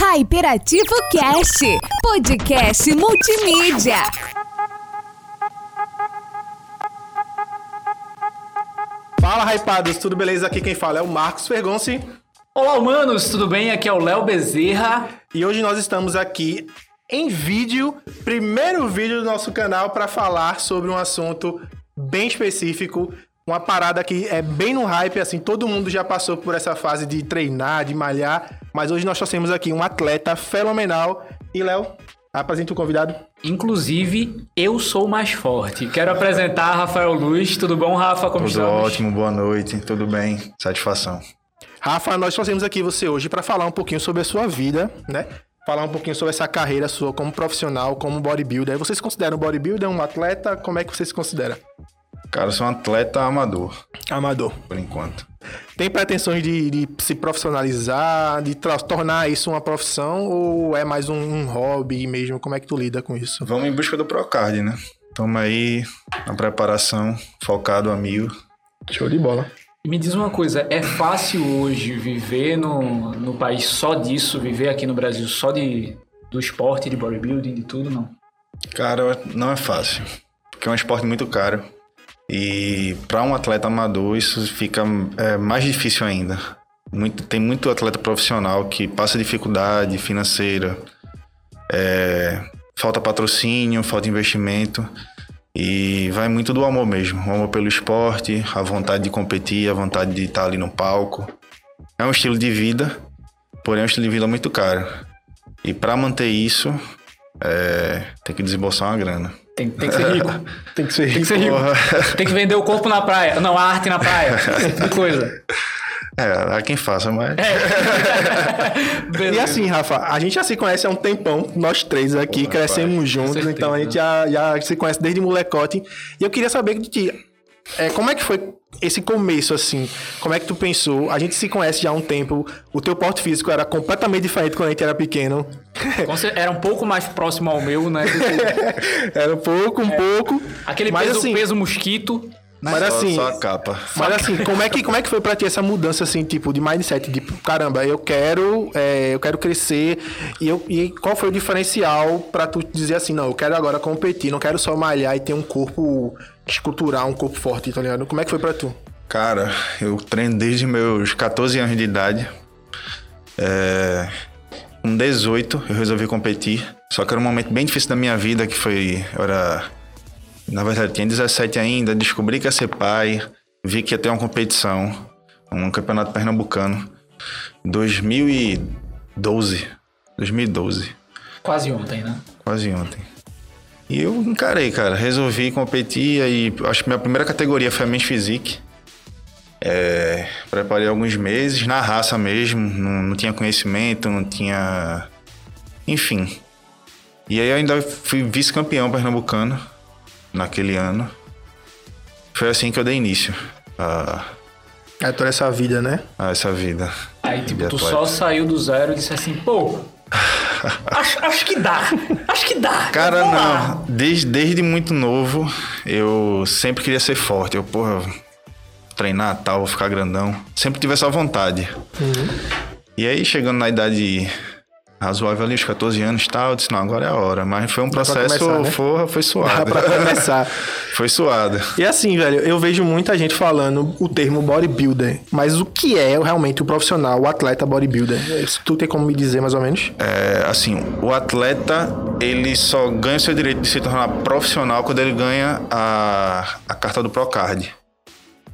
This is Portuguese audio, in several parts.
Hyperativo Cast, podcast multimídia. Fala, hypados, tudo beleza? Aqui quem fala é o Marcos Fergonci. Olá, humanos, tudo bem? Aqui é o Léo Bezerra. E hoje nós estamos aqui em vídeo, primeiro vídeo do nosso canal para falar sobre um assunto bem específico, uma parada que é bem no hype, assim, todo mundo já passou por essa fase de treinar, de malhar, mas hoje nós trouxemos aqui um atleta fenomenal. E Léo, apresenta o convidado. Inclusive, eu sou mais forte. Quero apresentar Rafael Luz. Tudo bom, Rafa? Como Tudo estamos? ótimo, boa noite, tudo bem, satisfação. Rafa, nós trouxemos aqui você hoje para falar um pouquinho sobre a sua vida, né? Falar um pouquinho sobre essa carreira sua como profissional, como bodybuilder. Você se considera um bodybuilder, um atleta? Como é que você se considera? Cara, eu sou um atleta amador, Amador. por enquanto. Tem pretensões de, de se profissionalizar, de tornar isso uma profissão ou é mais um, um hobby mesmo? Como é que tu lida com isso? Vamos em busca do Procard, né? Tamo aí na preparação, focado a mil. Show de bola. E me diz uma coisa, é fácil hoje viver no, no país só disso, viver aqui no Brasil só de, do esporte, de bodybuilding, de tudo, não? Cara, não é fácil, porque é um esporte muito caro. E para um atleta amador isso fica é, mais difícil ainda. Muito- tem muito atleta profissional que passa dificuldade financeira, é, falta patrocínio, falta investimento. E vai muito do amor mesmo. O amor pelo esporte, a vontade de competir, a vontade de estar ali no palco. É um estilo de vida, porém é um estilo de vida muito caro. E para manter isso, é, tem que desembolsar uma grana. Tem, tem que ser rico. Tem que ser Tem que rico. ser rico. Tem que vender o corpo na praia. Não, a arte na praia. Esse tipo coisa. É, há quem faça, mas. E Beleza. assim, Rafa, a gente já se conhece há um tempão, nós três aqui, Porra, crescemos juntos, certeza. então a gente já, já se conhece desde molecote. E eu queria saber de ti, é, como é que foi esse começo, assim? Como é que tu pensou? A gente se conhece já há um tempo, o teu porte físico era completamente diferente quando a gente era pequeno. Era um pouco mais próximo ao meu, né? Era pouco, um pouco. Aquele mas peso, assim, peso mosquito. Mas só, assim, só a capa. Mas assim, como é que, como é que foi pra ti essa mudança, assim, tipo, de mindset? Tipo, caramba, eu quero, é, eu quero crescer. E, eu, e qual foi o diferencial pra tu dizer assim, não, eu quero agora competir, não quero só malhar e ter um corpo escultural, um corpo forte, tá ligado? Como é que foi pra tu? Cara, eu treino desde meus 14 anos de idade. É, com 18 eu resolvi competir. Só que era um momento bem difícil da minha vida, que foi. Eu era. Na verdade, tinha 17 ainda, descobri que ia ser pai, vi que ia ter uma competição, um campeonato pernambucano. 2012. 2012. Quase ontem, né? Quase ontem. E eu encarei, cara. Resolvi competir e acho que minha primeira categoria foi a Men's Physique. É, preparei alguns meses, na raça mesmo. Não, não tinha conhecimento, não tinha... Enfim. E aí eu ainda fui vice-campeão pernambucano naquele ano. Foi assim que eu dei início a, É toda essa vida, né? a essa vida. Aí, tipo, tu atleta. só saiu do zero e disse assim, pô, acho, acho que dá, acho que dá. Cara, lá. não. Desde, desde muito novo, eu sempre queria ser forte. Eu, porra, treinar tal, vou ficar grandão. Sempre tive essa vontade. E aí, chegando na idade razoável ali, os 14 anos e tal, eu disse, não, agora é a hora. Mas foi um processo, começar, né? porra, foi Dá suado. pra começar. foi suado. E assim, velho, eu vejo muita gente falando o termo bodybuilder, mas o que é realmente o profissional, o atleta bodybuilder? Isso tu tem como me dizer mais ou menos? É, assim, o atleta, ele só ganha o seu direito de se tornar profissional quando ele ganha a, a carta do Procard.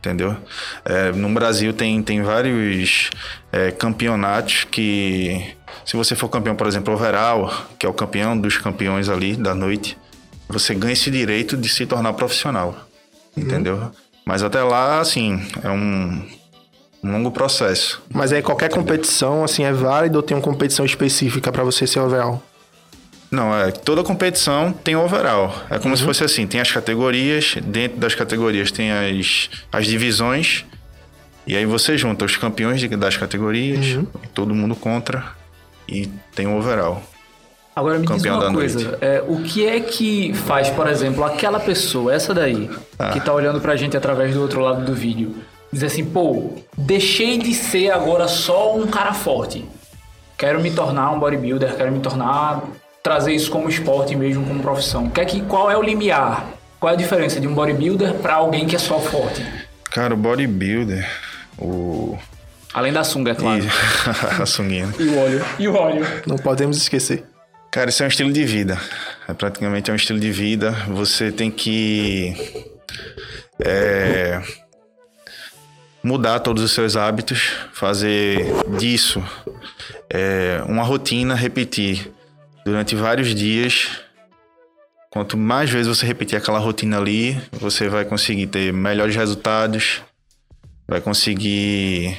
Entendeu? É, no Brasil tem, tem vários é, campeonatos que, se você for campeão, por exemplo, overall, que é o campeão dos campeões ali da noite, você ganha esse direito de se tornar profissional. Entendeu? Mas até lá, assim, é um, um longo processo. Mas aí qualquer competição, assim, é válida ou tem uma competição específica pra você ser overall? Não, é toda competição tem overall. É como se fosse assim, tem as categorias, dentro das categorias tem as, as divisões, e aí você junta os campeões de- das categorias, e todo mundo contra, e tem o overall. Agora me diz Campeão uma da coisa, é, o que é que faz, por exemplo, aquela pessoa, essa daí, Ah. que tá olhando pra gente através do outro lado do vídeo, dizer assim, pô, deixei de ser agora só um cara forte. quero me tornar um bodybuilder, quero me tornar trazer isso como esporte mesmo, como profissão. Que é que, qual é o limiar? Qual é a diferença de um bodybuilder para alguém que é só forte? Cara, o bodybuilder, o. Além da sunga, é claro. E... a sunguinha. E o óleo. E o óleo. Não podemos esquecer. Cara, isso é um estilo de vida. É praticamente é um estilo de vida. Você tem que é, mudar todos os seus hábitos, fazer disso é, uma rotina, repetir durante vários dias. Quanto mais vezes você repetir aquela rotina ali, você vai conseguir ter melhores resultados, vai conseguir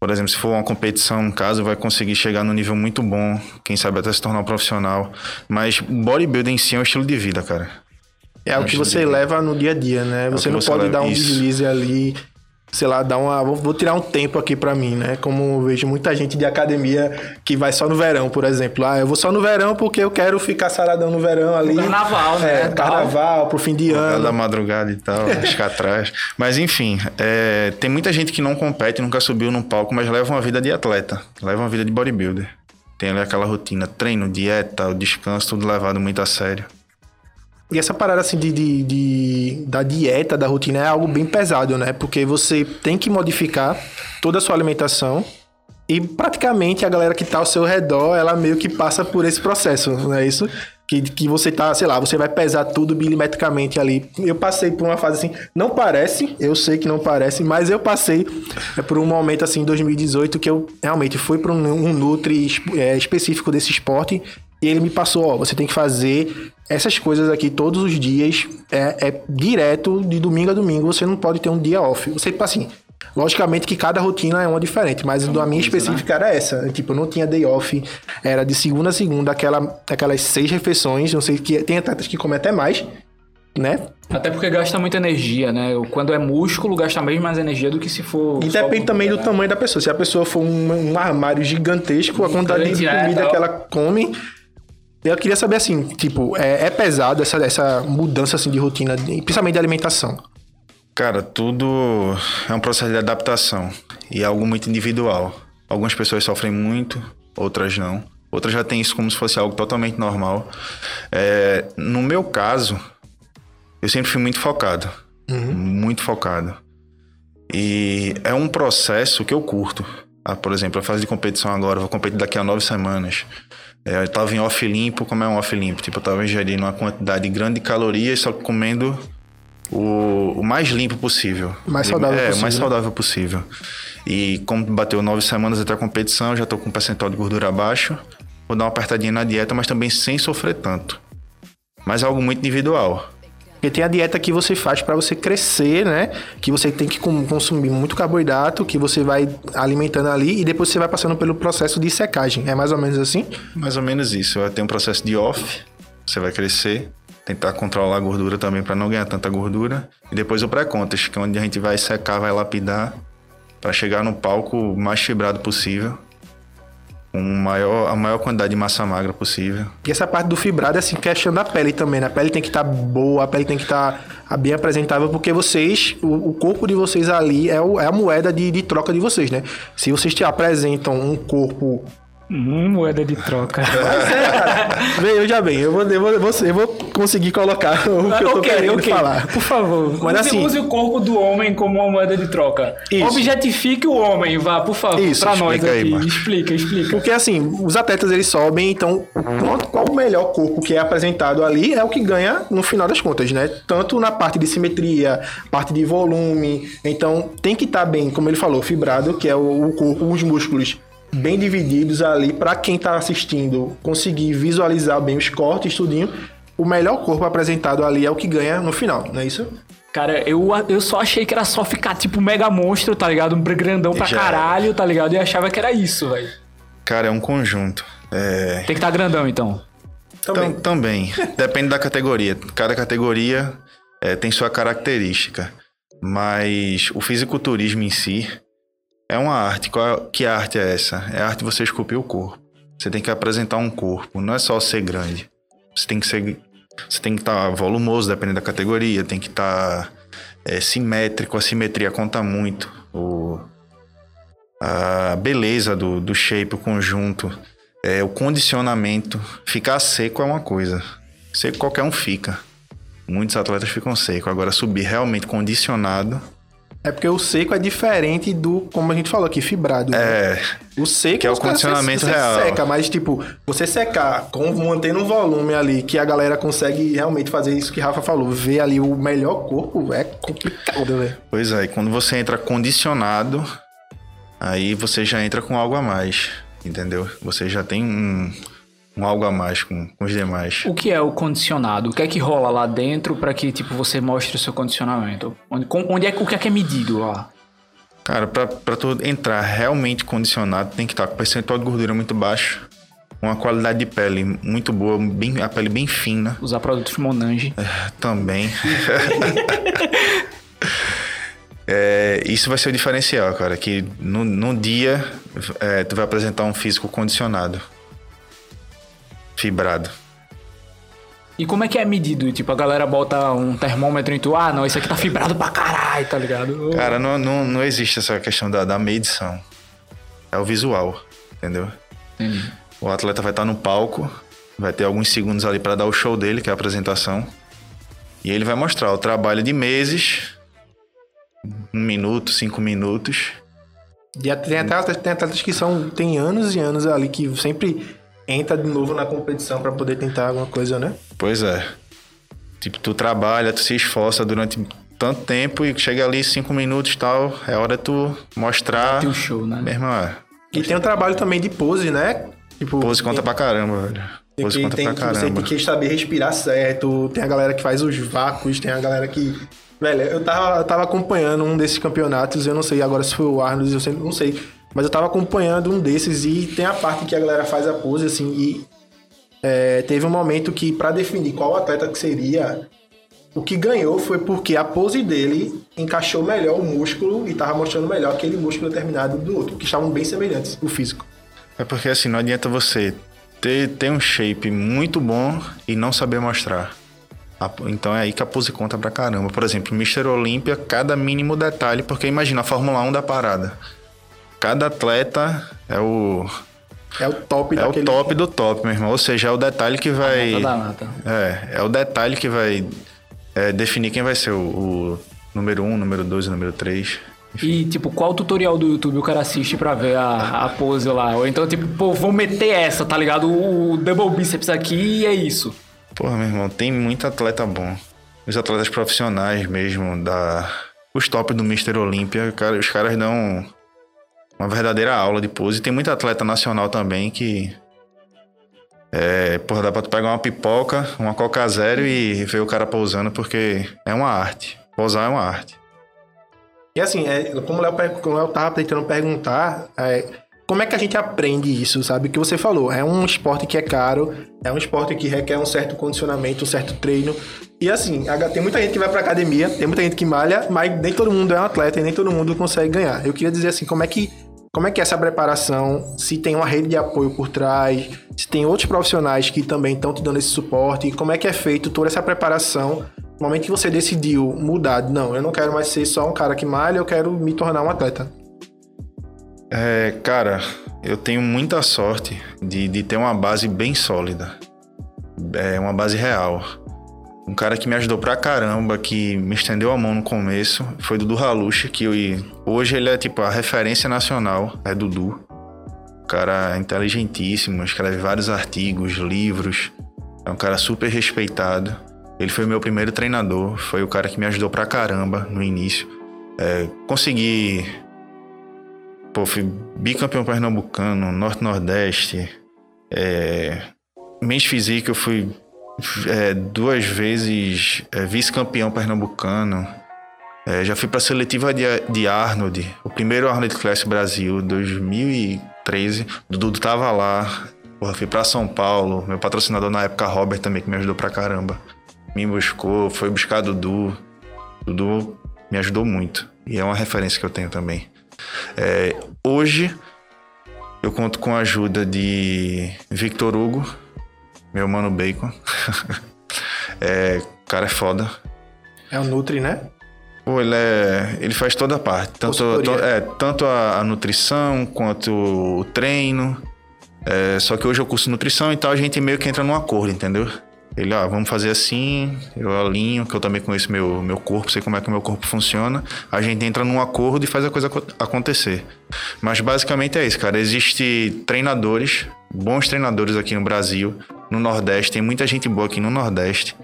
por exemplo, se for uma competição, no caso, vai conseguir chegar num nível muito bom, quem sabe até se tornar um profissional. Mas bodybuilding em si é um estilo de vida, cara. É algo que você leva no dia a dia, né? É você não você pode dar um isso. deslize ali sei lá, dar uma. Vou, vou tirar um tempo aqui para mim, né? Como eu vejo muita gente de academia que vai só no verão, por exemplo. Ah, eu vou só no verão porque eu quero ficar saradão no verão ali. Carnaval, né? É, carnaval, pro fim de ano. Da madrugada e tal, ficar atrás. Mas enfim, é, tem muita gente que não compete, nunca subiu num palco, mas leva uma vida de atleta, leva uma vida de bodybuilder. Tem ali aquela rotina, treino, dieta, o descanso, tudo levado muito a sério. E essa parada assim de, de, de, da dieta, da rotina, é algo bem pesado, né? Porque você tem que modificar toda a sua alimentação e praticamente a galera que tá ao seu redor, ela meio que passa por esse processo, não é isso? Que, que você tá, sei lá, você vai pesar tudo milimetricamente ali. Eu passei por uma fase assim, não parece, eu sei que não parece, mas eu passei por um momento assim em 2018 que eu realmente fui para um, um Nutri é, específico desse esporte e ele me passou, ó, você tem que fazer essas coisas aqui todos os dias, é, é direto, de domingo a domingo, você não pode ter um dia off. Você, tipo assim, Logicamente que cada rotina é uma diferente, mas é a minha específica né? era essa. Tipo, eu não tinha day off, era de segunda a segunda, aquela, aquelas seis refeições. Não sei que tem atletas que comem até mais, né? Até porque gasta muita energia, né? Quando é músculo, gasta bem mais energia do que se for. E depende também do tamanho da pessoa. Se a pessoa for um, um armário gigantesco, a quantidade de é, comida é, que ela come eu queria saber assim, tipo, é, é pesado essa, essa mudança assim de rotina, principalmente de alimentação? Cara, tudo é um processo de adaptação e é algo muito individual. Algumas pessoas sofrem muito, outras não. Outras já têm isso como se fosse algo totalmente normal. É, no meu caso, eu sempre fui muito focado. Uhum. Muito focado. E é um processo que eu curto. Ah, por exemplo, a fase de competição agora, vou competir daqui a nove semanas. É, eu tava em off limpo, como é um off limpo? Tipo, eu tava ingerindo uma quantidade grande de calorias, só comendo o, o mais limpo possível. Mais saudável é, possível. o mais saudável possível. E como bateu nove semanas até a competição, já tô com um percentual de gordura baixo. Vou dar uma apertadinha na dieta, mas também sem sofrer tanto. Mas é algo muito individual. Porque tem a dieta que você faz para você crescer, né? Que você tem que consumir muito carboidrato, que você vai alimentando ali e depois você vai passando pelo processo de secagem. É mais ou menos assim? Mais ou menos isso. Tem um processo de off, você vai crescer, tentar controlar a gordura também para não ganhar tanta gordura. E depois o pré-contest, que é onde a gente vai secar, vai lapidar para chegar no palco mais fibrado possível com maior, a maior quantidade de massa magra possível. E essa parte do fibrado é assim, questão da pele também, né? A pele tem que estar tá boa, a pele tem que estar tá bem apresentável, porque vocês, o, o, corpo de vocês ali é, o, é a moeda de, de, troca de vocês, né? Se vocês te apresentam um corpo Hum, moeda de troca. Eu já bem. Eu vou, eu, vou, eu, vou, conseguir colocar o que eu tô okay, querendo okay. falar. Por favor. Mas use, assim, use o corpo do homem como uma moeda de troca. Isso. Objetifique o homem, vá, por favor, isso, pra nós aqui. Aí, explica, explica. Porque assim, os atletas eles sobem, então qual o melhor corpo que é apresentado ali é o que ganha no final das contas, né? Tanto na parte de simetria, parte de volume. Então tem que estar tá bem, como ele falou, fibrado, que é o, o corpo, os músculos bem divididos ali para quem está assistindo conseguir visualizar bem os cortes, tudinho. O melhor corpo apresentado ali é o que ganha no final, não é isso? Cara, eu, eu só achei que era só ficar tipo mega monstro, tá ligado? Um grandão pra Já. caralho, tá ligado? E achava que era isso, velho. Cara, é um conjunto. É... Tem que estar tá grandão, então. Também. também. Depende da categoria. Cada categoria é, tem sua característica. Mas o fisiculturismo em si, é uma arte. Qual, que arte é essa? É a arte de você esculpir o corpo. Você tem que apresentar um corpo. Não é só ser grande. Você tem que ser. Você tem que estar tá volumoso, dependendo da categoria. Tem que estar tá, é, simétrico. A simetria conta muito. O, a beleza do, do shape, o conjunto, é, o condicionamento. Ficar seco é uma coisa. Seco qualquer um fica. Muitos atletas ficam secos. Agora, subir realmente condicionado. É porque o seco é diferente do, como a gente falou aqui, fibrado. né? É. O seco Que é o condicionamento você, real. Você seca, mas tipo, você secar, com, mantendo um volume ali, que a galera consegue realmente fazer isso que Rafa falou, ver ali o melhor corpo, é complicado, velho. Pois é, e quando você entra condicionado, aí você já entra com algo a mais. Entendeu? Você já tem um, um algo a mais com, com os demais. O que é o condicionado? O que é que rola lá dentro pra que tipo você mostre o seu condicionamento? Onde, onde é o que é que é medido lá? Cara, pra, pra tu entrar realmente condicionado, tem que estar com percentual de gordura muito baixo. Uma qualidade de pele muito boa, bem, a pele bem fina Usar produtos Monange. também. É, isso vai ser o diferencial, cara. Que no, no dia é, tu vai apresentar um físico condicionado. Fibrado. E como é que é medido? Tipo, a galera bota um termômetro em tu, ah, não, isso aqui tá fibrado pra caralho, tá ligado? Cara, não, não, não existe essa questão da, da medição. É o visual, entendeu? Entendi. O atleta vai estar no palco, vai ter alguns segundos ali para dar o show dele, que é a apresentação. E ele vai mostrar o trabalho de meses, um minuto, cinco minutos. E tem até tem atletas que são, tem anos e anos ali que sempre entra de novo na competição pra poder tentar alguma coisa, né? Pois é. Tipo, tu trabalha, tu se esforça durante tanto tempo e chega ali cinco minutos e tal, é hora tu mostrar. Tem o show, né? Meu irmão, é. E tem o trabalho também de pose, né? Tipo, Pose conta pra caramba, velho. Tem Pose que, conta tem pra que você caramba. tem que saber respirar certo. Tem a galera que faz os vácuos, tem a galera que. Velho, eu tava, eu tava acompanhando um desses campeonatos, eu não sei agora se foi o Arnold, eu sempre, não sei. Mas eu tava acompanhando um desses e tem a parte que a galera faz a pose, assim, e é, teve um momento que, pra definir qual atleta que seria, o que ganhou foi porque a pose dele encaixou melhor o músculo e tava mostrando melhor aquele músculo determinado do outro, que estavam bem semelhantes, o físico. É porque assim, não adianta você ter, ter um shape muito bom e não saber mostrar. Então é aí que a pose conta pra caramba. Por exemplo, Mr. Olímpia, cada mínimo detalhe, porque imagina a Fórmula 1 da parada. Cada atleta é o, É o top é o top do top, meu irmão. Ou seja, é o detalhe que vai. Nota da nata. É, é o detalhe que vai é, definir quem vai ser o, o número 1, número 2 e número 3. E, tipo, qual tutorial do YouTube o cara assiste pra ver a, a pose lá? Ou então, tipo, pô, vou meter essa, tá ligado? O, double bíceps aqui e é isso. Porra, meu irmão, tem muito atleta bom. Os atletas profissionais mesmo, da. Os top do Mr. Olímpia, cara, os caras dão uma verdadeira aula de pose. Tem muito atleta nacional também que. É, porra, dá pra tu pegar uma pipoca, uma coca zero e ver o cara pousando, porque é uma arte. Pousar é uma arte. E assim, é, como o Léo tava tentando perguntar, é, como é que a gente aprende isso, sabe? O que você falou, é um esporte que é caro, é um esporte que requer um certo condicionamento, um certo treino. E assim, tem muita gente que vai pra academia, tem muita gente que malha, mas nem todo mundo é um atleta e nem todo mundo consegue ganhar. Eu queria dizer assim, como é que como é que é essa preparação? Se tem uma rede de apoio por trás, se tem outros profissionais que também estão te dando esse suporte, como é que é feito toda essa preparação no momento que você decidiu mudar, não, eu não quero mais ser só um cara que malha, eu quero me tornar um atleta. É, cara, eu tenho muita sorte de, de ter uma base bem sólida. É uma base real. Um cara que me ajudou pra caramba, que me estendeu a mão no começo, foi Dudu Halucha, que eu, hoje ele é tipo a referência nacional, é Dudu. Um cara inteligentíssimo, escreve vários artigos, livros. É um cara super respeitado. Ele foi meu primeiro treinador, foi o cara que me ajudou pra caramba no início. É, consegui Pô, fui bicampeão pernambucano, norte-nordeste. É, Physique eu fui é, duas vezes é, vice-campeão pernambucano. É, já fui pra seletiva de, de Arnold, o primeiro Arnold Class Brasil, 2013. O Dudu tava lá. Porra, fui pra São Paulo. Meu patrocinador na época, Robert, também, que me ajudou pra caramba. Me buscou, foi buscar Dudu. Dudu me ajudou muito. E é uma referência que eu tenho também. É, hoje eu conto com a ajuda de Victor Hugo, meu mano Bacon. é, o cara é foda. É o Nutri, né? Pô, ele é. Ele faz toda a parte. Tanto, to- é, tanto a, a nutrição quanto o treino. É, só que hoje eu curso nutrição e tal, a gente meio que entra num acordo, entendeu? Ele, ah, vamos fazer assim, eu alinho, que eu também conheço meu, meu corpo, sei como é que o meu corpo funciona. A gente entra num acordo e faz a coisa aco- acontecer. Mas basicamente é isso, cara. Existem treinadores, bons treinadores aqui no Brasil, no Nordeste. Tem muita gente boa aqui no Nordeste.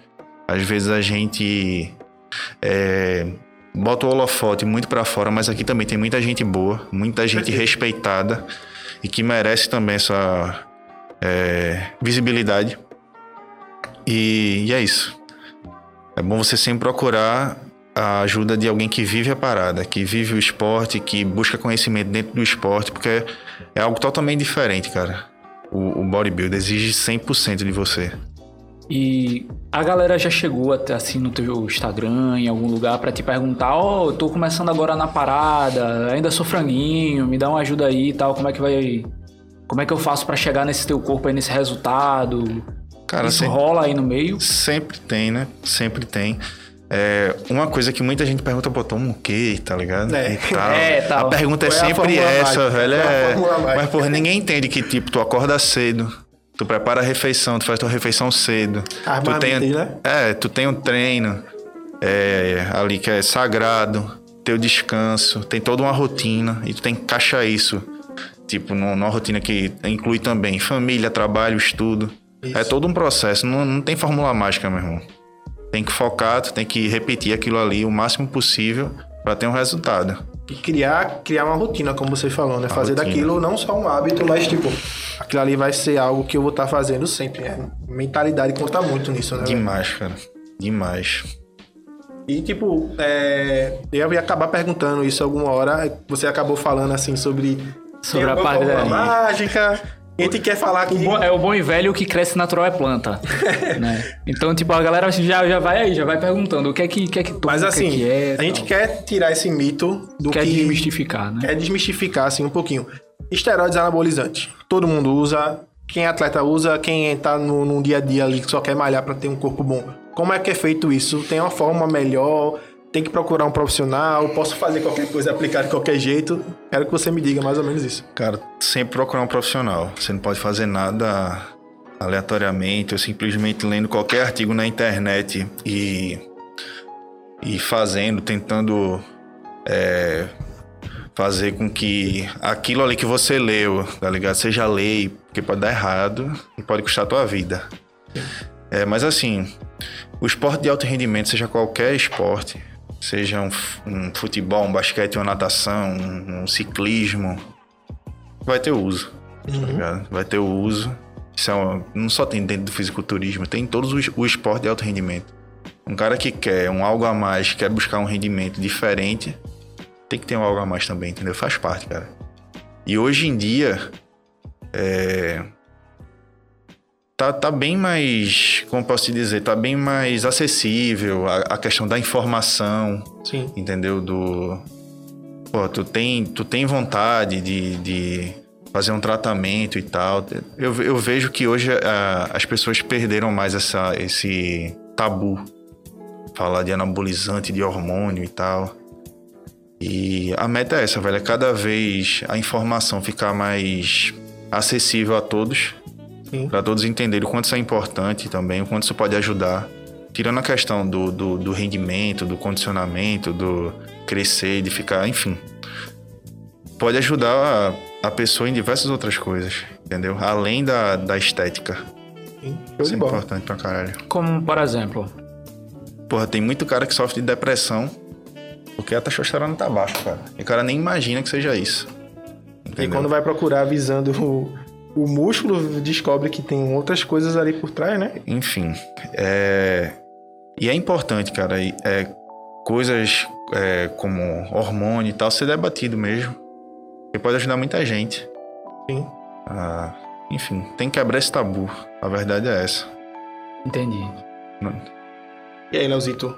Às vezes a gente é, bota o holofote muito pra fora, mas aqui também tem muita gente boa, muita gente respeitada e que merece também essa é, visibilidade. E, e é isso. É bom você sempre procurar a ajuda de alguém que vive a parada, que vive o esporte, que busca conhecimento dentro do esporte, porque é algo totalmente diferente, cara. O, o bodybuilder exige 100% de você. E a galera já chegou até assim no teu Instagram, em algum lugar, pra te perguntar: Ó, eu tô começando agora na parada, ainda sou franguinho, me dá uma ajuda aí e tal, como é que vai. Como é que eu faço pra chegar nesse teu corpo aí, nesse resultado? Cara, Isso sem- rola aí no meio? Sempre tem, né? Sempre tem. É, uma coisa que muita gente pergunta, pô, toma o quê, tá ligado? É. É, tal. A pergunta é é sempre essa, mágica? velho. É É... Mas, porra, ninguém entende que, tipo, tu acorda cedo, tu prepara a refeição, tu faz tua refeição cedo. Tu tem, né? É, tu tem um treino é, ali que é sagrado, teu descanso, tem toda uma rotina e tu tem que encaixar isso. Tipo, num- numa rotina que inclui também família, trabalho, estudo. É todo um processo, não, não tem fórmula mágica, meu irmão. Tem que focar, tu tem que repetir aquilo ali o máximo possível pra ter um resultado. E criar, criar uma rotina, como você falou, né? Fazer rotina. daquilo não só um hábito, mas tipo, aquilo ali vai ser algo que eu vou estar fazendo sempre. né? Mentalidade conta muito nisso, né? velho? Demais, cara. Demais. E tipo, é, eu ia acabar perguntando isso alguma hora. Você acabou falando assim sobre. Sobre a parte da- mágica. A gente quer falar que. O bom- é o bom e velho que cresce natural é planta. né? Então, tipo, a galera já, já vai aí, já vai perguntando o que é que, que, é que toma, Mas que assim, é que é. a gente tal. quer tirar esse mito do quer que. desmistificar, né? Quer desmistificar assim um pouquinho. Esteroides anabolizantes. Todo mundo usa. Quem é atleta usa, quem tá no, no dia a dia ali que só quer malhar pra ter um corpo bom. Como é que é feito isso? Tem uma forma melhor? Tem que procurar um profissional? Posso fazer qualquer coisa, aplicar de qualquer jeito? Quero que você me diga mais ou menos isso. Cara, sempre procurar um profissional. Você não pode fazer nada aleatoriamente ou simplesmente lendo qualquer artigo na internet e, e fazendo, tentando é, fazer com que aquilo ali que você leu, tá ligado? Seja lei, porque pode dar errado e pode custar a tua vida. É, mas assim, o esporte de alto rendimento, seja qualquer esporte, seja um, um futebol, um basquete, uma natação, um, um ciclismo, vai ter uso, tá ligado? Vai ter o uso. Isso é uma- não só tem dentro do fisiculturismo, tem em todos os o esporte de alto rendimento. Um cara que quer um algo a mais, quer buscar um rendimento diferente, tem que ter um algo a mais também, entendeu? Faz parte, cara. E hoje em dia, é, tá, tá bem mais, como posso te dizer, tá bem mais acessível a, a questão da informação, Sim. entendeu? Do. Pô, tu tem, tu tem vontade de, de fazer um tratamento e tal. Eu, eu vejo que hoje ah, as pessoas perderam mais essa, esse tabu. Falar de anabolizante, de hormônio e tal. E a meta é essa, velho. É cada vez a informação ficar mais acessível a todos. Pra todos entenderem o quanto isso é importante também, o quanto isso pode ajudar. Tirando a questão do, do, do rendimento, do condicionamento, do crescer, de ficar, enfim. Pode ajudar a, a pessoa em diversas outras coisas, entendeu? Além da, da estética. Sim. Isso é importante pra caralho. Como, por exemplo, Porra, tem muito cara que sofre de depressão porque a testosterona tá baixa, cara. E o cara nem imagina que seja isso. E Entendeu? quando vai procurar visando o, o músculo, descobre que tem outras coisas ali por trás, né? Enfim, é... e é importante, cara, e- é, coisas é, como hormônio e tal ser debatido mesmo. Porque pode ajudar muita gente. Sim. Ah, enfim, tem que quebrar esse tabu. A verdade é essa. entendi. E aí, Leozito?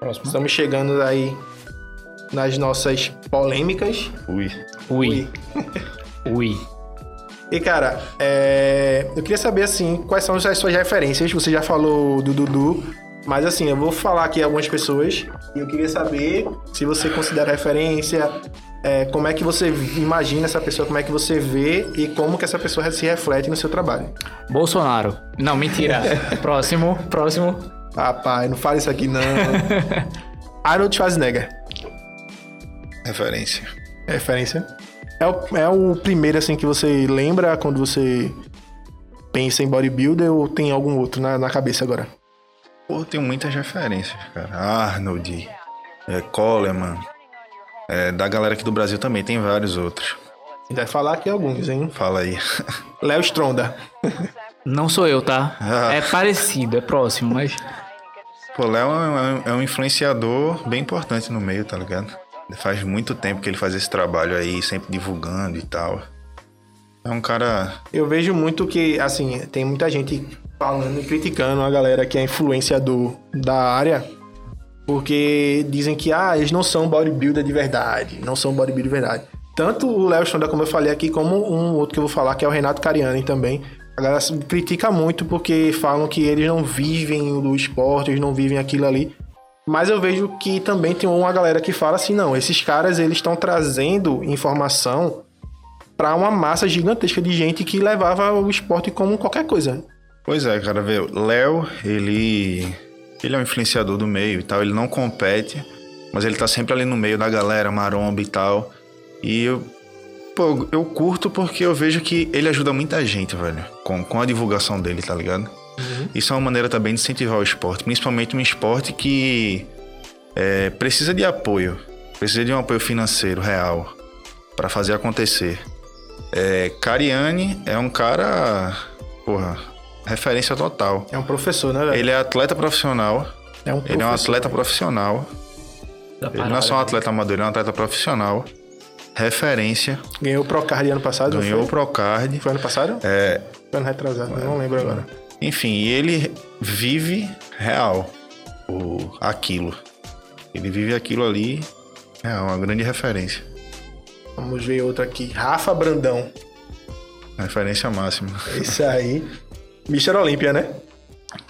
Próximo. Estamos chegando aí nas nossas polêmicas. Ui. Ui. Ui. E, cara, é, eu queria saber, assim, quais são as suas referências. Você já falou do Dudu, Mas assim, eu vou falar aqui algumas pessoas e eu queria saber se você considera referência, é, como é que você imagina essa pessoa, como é que você vê e como que essa pessoa se reflete no seu trabalho. Bolsonaro. Não, mentira. próximo, próximo. Papai, não fale isso aqui não. Arnold Schwarzenegger. Referência. Referência. É o, é o primeiro assim que você lembra quando você pensa em bodybuilder ou tem algum outro na, na cabeça agora? Pô, tem muitas referências, cara. Arnold, é, Coleman. É, da galera aqui do Brasil também, tem vários outros. Vai falar aqui alguns, hein? Fala aí. Léo Stronda. Não sou eu, tá? Ah. É parecido, é próximo, mas. Pô, Léo é um, é um influenciador bem importante no meio, tá ligado? Faz muito tempo que ele faz esse trabalho aí, sempre divulgando e tal. É um cara. Eu vejo muito que, assim, tem muita gente falando e criticando a galera que é influenciador da área, porque dizem que, ah, eles não são bodybuilder de verdade, não são bodybuilder de verdade. Tanto o Léo Stronda, como eu falei aqui, como um outro que eu vou falar, que é o Renato Cariani também. A galera critica muito porque falam que eles não vivem do esporte, eles não vivem aquilo ali. Mas eu vejo que também tem uma galera que fala assim, não, esses caras eles estão trazendo informação para uma massa gigantesca de gente que levava o esporte como qualquer coisa. Pois é, cara, vê, Léo, ele. Ele é um influenciador do meio e tal, ele não compete, mas ele tá sempre ali no meio da galera, maromba e tal. E eu. Pô, eu curto porque eu vejo que ele ajuda muita gente, velho, com, com a divulgação dele, tá ligado? Isso é uma maneira também de incentivar o esporte, principalmente um esporte que é, precisa de apoio, precisa de um apoio financeiro real para fazer acontecer. É, Cariani é um cara, porra, referência total. É um professor, né, velho? Ele é atleta profissional. É um Ele é um atleta profissional. Da Ele não é parada. só um atleta amador, ele é um atleta profissional. Referência. Ganhou o Procard ano passado, Ganhou o foi? Procard. Foi ano passado? É, Foi ano retrasado, eu não lembro agora. Enfim, e ele vive real o, aquilo. Ele vive aquilo ali. É uma grande referência. Vamos ver outro aqui. Rafa Brandão. Referência máxima. Esse aí. Mr. Olímpia, né?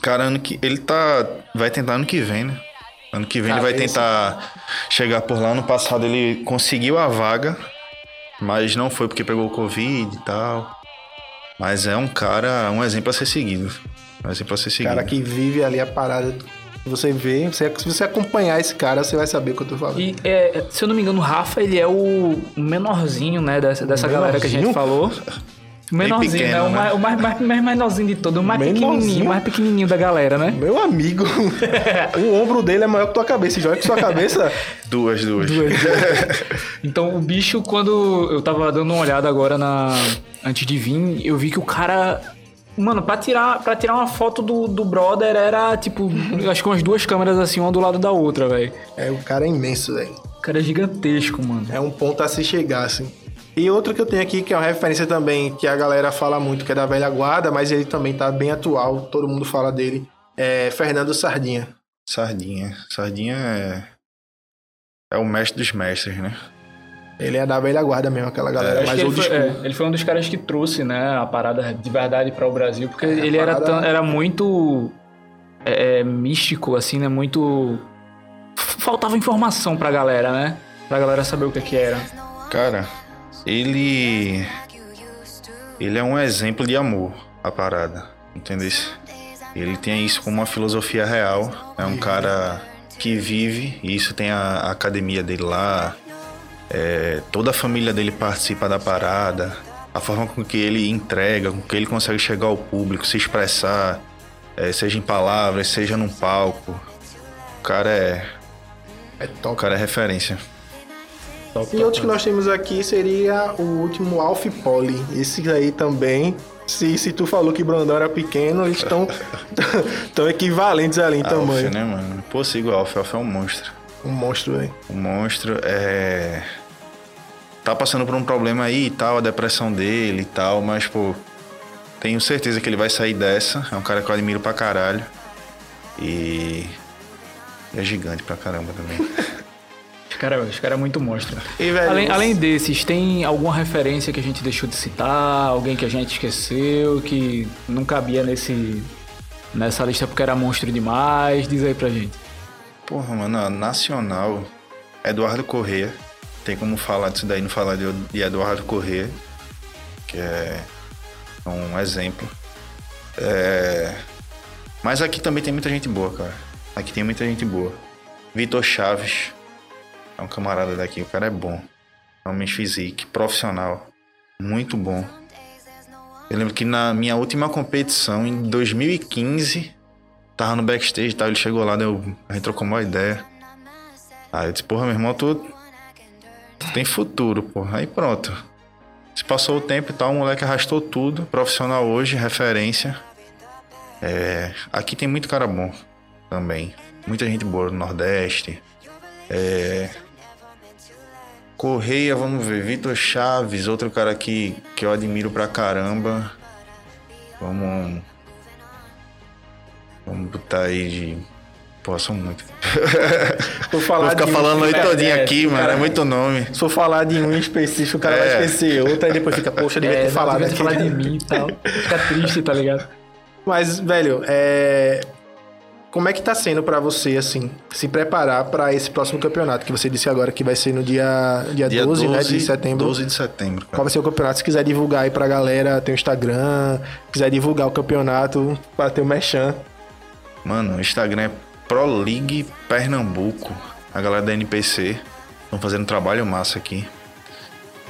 Cara, ano que ele tá. Vai tentar ano que vem, né? Ano que vem ele vai tentar chegar por lá. Ano passado ele conseguiu a vaga, mas não foi porque pegou o Covid e tal. Mas é um cara, um exemplo a ser seguido. Um exemplo a ser seguido. Cara que vive ali a parada. Você vê, você- se você acompanhar esse cara, você vai saber o que eu tô falando. E, é, se eu não me engano, o Rafa, ele é o menorzinho, né, dessa, dessa galera que a gente Menorzinho? falou. O menorzinho, pequeno, né? O, né? mais, o mais, mais, mais menorzinho de todo, o mais Menorzinho? pequenininho, o mais pequenininho da galera, né? Meu amigo, o ombro dele é maior que tua cabeça. E olha que sua cabeça. Duas, duas. Então, o bicho, quando eu tava dando uma olhada agora na antes de vir, eu vi que o cara... Mano, pra tirar, pra tirar uma foto do, do brother era, tipo, acho que umas duas câmeras assim, uma do lado da outra, velho. É, o cara é imenso, velho. O cara é gigantesco, mano. É um ponto a se chegar, assim. E outro que eu tenho aqui, que é uma referência também, que a galera fala muito, que é da velha guarda, mas ele também tá bem atual, todo mundo fala dele, é Fernando Sardinha. Sardinha. Sardinha é. É o mestre dos mestres, né? Ele é da velha guarda mesmo, aquela galera mais que ele old foi, é, ele foi um dos caras que trouxe, né, a parada de verdade para o Brasil, porque É, ele era, tão- era muito é, é, místico, assim, né, muito... Faltava informação pra galera, né? Pra galera saber o que que era. Cara, ele. Ele é um exemplo de amor, a parada. Entendeu? Ele tem isso como uma filosofia real. É um cara que vive, e isso tem a, a academia dele lá. É, toda a família dele participa da parada. A forma com que ele entrega, com que ele consegue chegar ao público, se expressar, é, seja em palavras, seja num palco. O cara é. É O top. cara é referência. E outros que nós temos aqui seria o último Alf Poli. Esse aí também. Se, se tu falou que Brandão era pequeno, eles estão tão equivalentes ali em Alf, tamanho. né, mano? Pô, sigo o Alf. Alf é um monstro. Um monstro, velho. O monstro é. Tá passando por um problema aí e tal, a depressão dele e tal, mas, pô, tenho certeza que ele vai sair dessa. É um cara que eu admiro pra caralho. E. É gigante pra caramba também. Caras os cara é muito monstro. E, velho, Além, você- além desses, tem alguma referência que a gente deixou de citar? Alguém que a gente esqueceu, que não cabia nesse, nessa lista porque era monstro demais? Diz aí pra gente. Porra, mano, a nacional, Eduardo Corrêa. Tem como falar disso daí, não falar de, de Eduardo Corrêa, que é um exemplo. É, Mas aqui também tem muita gente boa, cara. Aqui tem muita gente boa. Vitor Chaves, um camarada daqui, o cara é bom. Homem physique, profissional, muito bom. Eu lembro que na minha última competição, em 2015, tava no backstage e tal, ele chegou lá, deu, a gente trocou uma ideia. Aí eu disse, porra, meu irmão, tu, tu tem futuro, porra. Aí pronto. Se passou o tempo e tal, o moleque arrastou tudo. Profissional hoje, referência. É, aqui tem muito cara bom também. Muita gente boa no Nordeste. É, Correia, vamos ver. Vitor Chaves, outro cara que, que eu admiro pra caramba. Vamos. Vamos botar aí de. Pô, são muito. Vou falar Vou ficar de um- falando aí todinho é, aqui, mano. cara- É muito nome. Se for falar de um em específico, o cara vai É. esquecer outro, aí depois fica, poxa, eu devia ter não, falado devia ter aqui. falado de mim e tal. Fica triste, tá ligado? Mas, velho, é... como é que tá sendo pra você, assim, se preparar pra esse próximo campeonato? Que você disse agora que vai ser no dia, dia, Dia 12, né, de setembro. 12 de setembro, Qual cara. vai ser o campeonato? Se quiser divulgar aí pra galera, tem o Instagram, quiser divulgar o campeonato, pra ter o merchan. Mano, o Instagram é Pro League Pernambuco. A galera da NPC estão fazendo um trabalho massa aqui.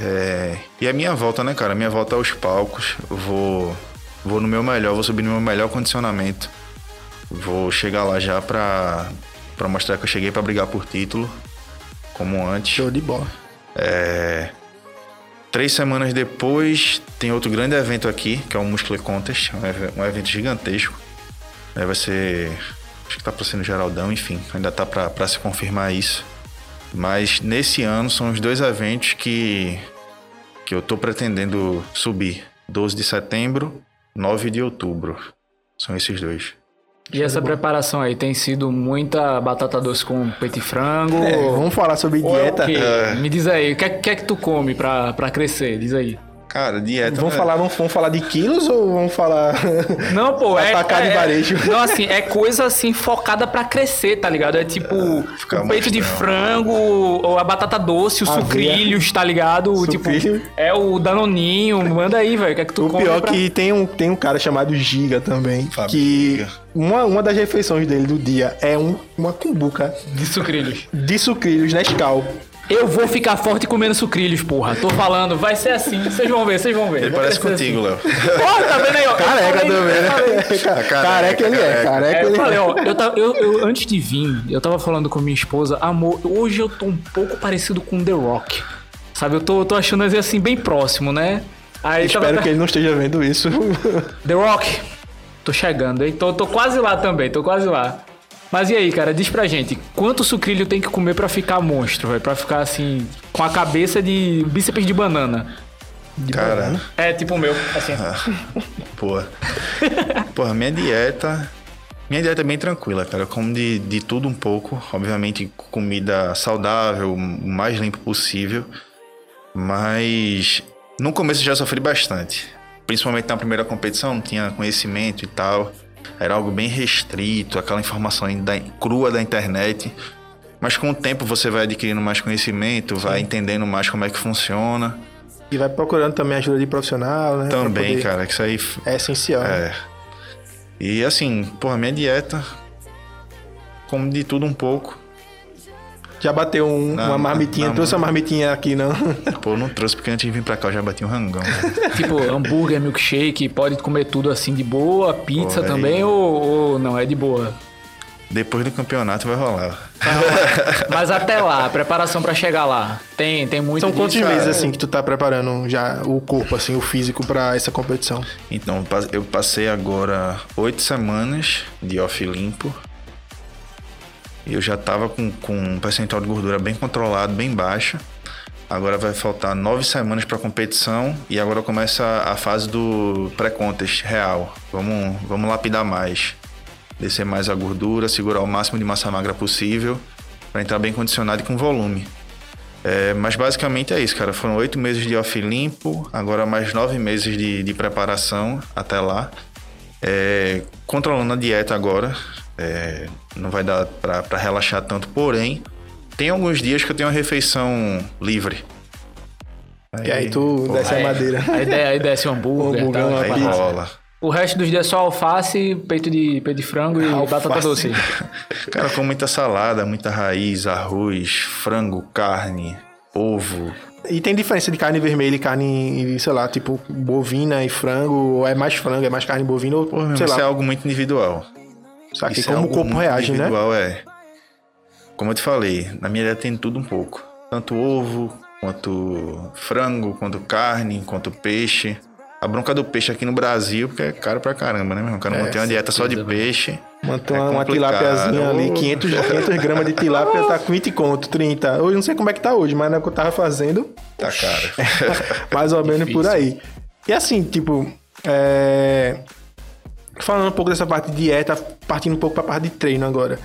É, E a minha volta, né, cara? A minha volta aos palcos. Eu vou, vou no meu melhor, vou subir no meu melhor condicionamento. Vou chegar lá já pra, pra mostrar que eu cheguei pra brigar por título, como antes. Show de bola. É, Três semanas depois, tem outro grande evento aqui, que é o Muscle Contest, um eve- um evento gigantesco. É, vai ser. Acho que tá pra ser no Geraldão, enfim, ainda tá pra, pra se confirmar isso. Mas nesse ano são os dois eventos que, que eu tô pretendendo subir: 12 de setembro, 9 de outubro. São esses dois. E essa preparação aí tem sido muita batata doce com peito e frango? É, vamos falar sobre é o dieta. quê? Me diz aí, o que é, que é que tu come pra, pra crescer? Diz aí. Cara, dieta. Vamos né? falar, vamos, vamos falar de quilos ou vamos falar. Não, pô, é. Atacar de é- varejo. Não, assim, é coisa assim focada pra crescer, tá ligado? É tipo ficar o peito de mostrando. frango, ou a batata doce, os Aveia. sucrilhos, tá ligado? Sucrilho. Tipo, é o danoninho. Manda aí, velho. O que é que tu O pior pra- que tem um, tem um cara chamado Giga também. Fábio que Giga. uma, uma das refeições dele do dia é um, uma cumbuca De sucrilhos. de sucrilhos Nescau. Eu vou ficar forte comendo sucrilhos, porra. Tô falando, vai ser assim. Vocês vão ver, vocês vão ver. Ele Vai parece ser contigo, Léo. Assim. Porra, tá vendo aí, ó? Careca também, né? Careca, Careca ele é, careca. É, eu ele falei, é. ó, eu, tava, eu, eu- antes de vir, eu tava falando com minha esposa, amor, hoje eu tô um pouco parecido com The Rock. Sabe, eu tô, eu tô achando assim, bem próximo, né? Aí tava- Espero que ele não esteja vendo isso. The Rock, tô chegando, hein? Tô, tô quase lá também, tô quase lá. Mas e aí, cara, diz pra gente, quanto sucrilho tem que comer pra ficar monstro, velho? Pra ficar assim, com a cabeça de bíceps de banana. Cara, É, tipo o meu, assim. Porra. Porra, minha dieta. Minha dieta é bem tranquila, cara. Eu como de, de tudo um pouco. Obviamente, comida saudável, o mais limpo possível. Mas no começo eu já sofri bastante. Principalmente na primeira competição, não tinha conhecimento e tal. Era algo bem restrito, aquela informação ainda crua da internet. Mas com o tempo você vai adquirindo mais conhecimento, vai entendendo mais como é que funciona. e vai procurando também ajuda de profissional, né? Também, cara, que isso aí É essencial. né? é. E assim, porra, minha dieta. Como de tudo um pouco. Já bateu um- Não, uma marmitinha, não, trouxe a marmitinha aqui, não. Pô, não trouxe porque antes de vir pra cá eu já bati um rangão. Tipo, hambúrguer, milkshake, pode comer tudo assim de boa, pizza Pô, aí- também, ou, ou não, é de boa? Depois do campeonato vai rolar. Mas até lá, a preparação pra chegar lá, tem, tem muito São quantos meses, assim, que tu tá preparando já o corpo, assim, o físico pra essa competição? Então, eu passei agora oito semanas de off limpo. Eu já tava com, com um percentual de gordura bem controlado, bem baixo. Agora vai faltar nove semanas pra competição e agora começa a fase do pré-contest real. Vamos, vamos lapidar mais. Descer mais a gordura, segurar o máximo de massa magra possível para entrar bem condicionado e com volume. É, mas basicamente é isso, cara. Foram oito meses de off limpo, agora mais nove meses de, de preparação até lá. É, controlando a dieta agora, é, não vai dar pra, pra relaxar tanto, porém, tem alguns dias que eu tenho uma refeição livre. E aí tu desce a Aí- madeira. Aí, aí desce um hambúrguer. Hambúrguer, tal. uma Aí pizza. rola. O resto dos dias é só alface, peito de, peito de frango e Alface. batata doce. Cara, com muita salada, muita raiz, arroz, frango, carne, ovo. E tem diferença de carne vermelha e carne, sei lá, tipo bovina e frango, ou é mais frango, é mais carne bovina, ou Pô, meu, sei isso lá. é algo muito individual. Sabe Isso é como o algo corpo reage, né? é. Como eu te falei, na minha dieta tem tudo um pouco. Tanto ovo, quanto frango, quanto carne, quanto peixe. A bronca do peixe aqui no Brasil, porque é caro pra caramba, né, meu irmão? O cara É, manter uma dieta só de peixe. Manter é uma, tilápiazinha ali, Ô, 500, 500 gramas de tilápia tá com 20 conto, 30. Hoje não sei como é que tá hoje, mas na época que eu tava fazendo, Tá caro. mais ou menos por aí. E assim, tipo, é... falando um pouco dessa parte de dieta, partindo um pouco pra parte de treino agora.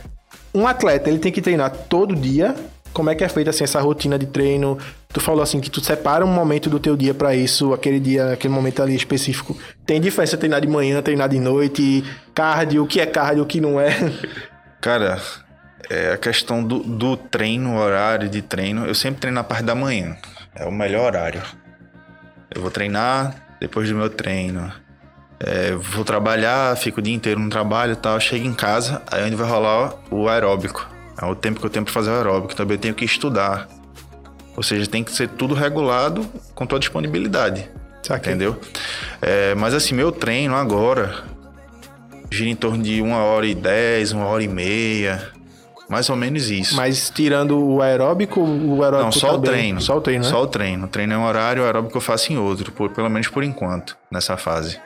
Um atleta, ele tem que treinar todo dia. Como é que é feita assim essa rotina de treino? Tu falou assim que tu separa um momento do teu dia pra isso, aquele dia, aquele momento ali específico. Tem diferença treinar de manhã, treinar de noite, cardio, o que é cardio, o que não é? Cara, é a questão do, do treino, horário de treino. Eu sempre treino na parte da manhã. É o melhor horário. Eu vou treinar depois do meu treino. É, vou trabalhar, fico o dia inteiro no trabalho e tal. Chego em casa, aí onde vai rolar o aeróbico. É o tempo que eu tenho pra fazer o aeróbico. Também eu tenho que estudar. Ou seja, tem que ser tudo regulado com tua disponibilidade. Saquei. Entendeu? É, mas assim, meu treino agora gira em torno de uma hora e dez, uma hora e meia. Mais ou menos isso. Mas tirando o aeróbico, o aeróbico Não, só o treino. Só o treino, né? Só o treino. O treino é um horário, o aeróbico eu faço em outro, por- pelo menos por enquanto, nessa fase.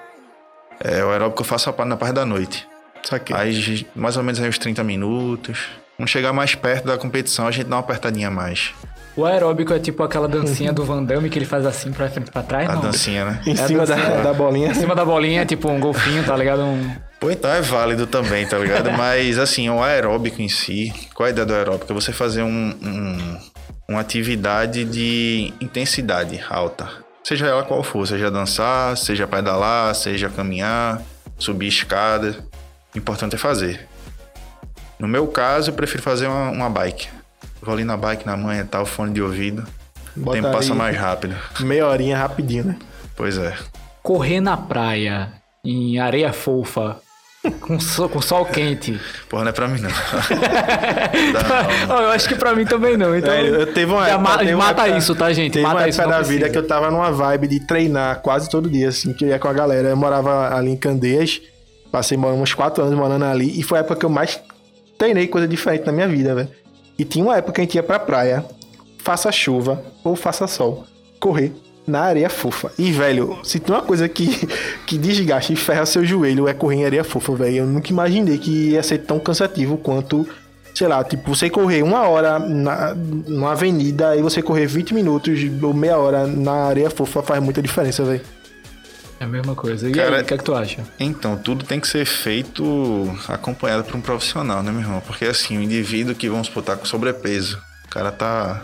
É, o aeróbico eu faço a parte- na parte da noite. Saquei. Aí, mais ou menos aí uns 30 minutos. Quando chegar mais perto da competição, a gente dá uma apertadinha a mais. O aeróbico é tipo aquela dancinha do Van Damme que ele faz assim pra frente e pra trás, A não. dancinha, né? Em É cima da, dancinha. da bolinha. Em cima da bolinha, tipo um golfinho, tá ligado? Um... Pô, então é válido também, tá ligado? Mas, assim, o aeróbico em si, qual é a ideia do aeróbico? É você fazer um, um- uma atividade de intensidade alta. Seja ela qual for, seja dançar, seja pedalar, seja caminhar, subir escada. O importante é fazer. No meu caso, eu prefiro fazer uma, uma bike. Vou ali na bike, na manhã e tal, fone de ouvido. O Bota tempo passa mais rápido. Meia horinha rapidinho, né? Pois é. Correr na praia, em areia fofa, com sol, com sol quente. Porra, não é pra mim, não. Não. Oh, eu acho que pra mim também não. Então, Velho, eu teve uma época, teve uma mata época- isso, tá, gente? Teve mata uma época não da vida que eu tava numa vibe de treinar quase todo dia, assim, que eu ia com a galera. Eu morava ali em Candeias, passei uns quatro anos morando ali, e foi a época que eu mais treinei coisa diferente na minha vida, velho. E tinha uma época que a gente ia pra praia, faça chuva ou faça sol, correr na areia fofa. E, velho, se tem uma coisa que, que desgasta e ferra seu joelho é correr em areia fofa, velho. Eu nunca imaginei que ia ser tão cansativo quanto, sei lá, tipo, você correr uma hora na, numa avenida e você correr 20 minutos ou meia hora na areia fofa faz muita diferença, velho. É a mesma coisa. E Cara, aí, o que é que tu acha? Então, tudo tem que ser feito acompanhado por um profissional, né, meu irmão? Porque assim, o indivíduo que, vamos supor, tá com sobrepeso, o cara tá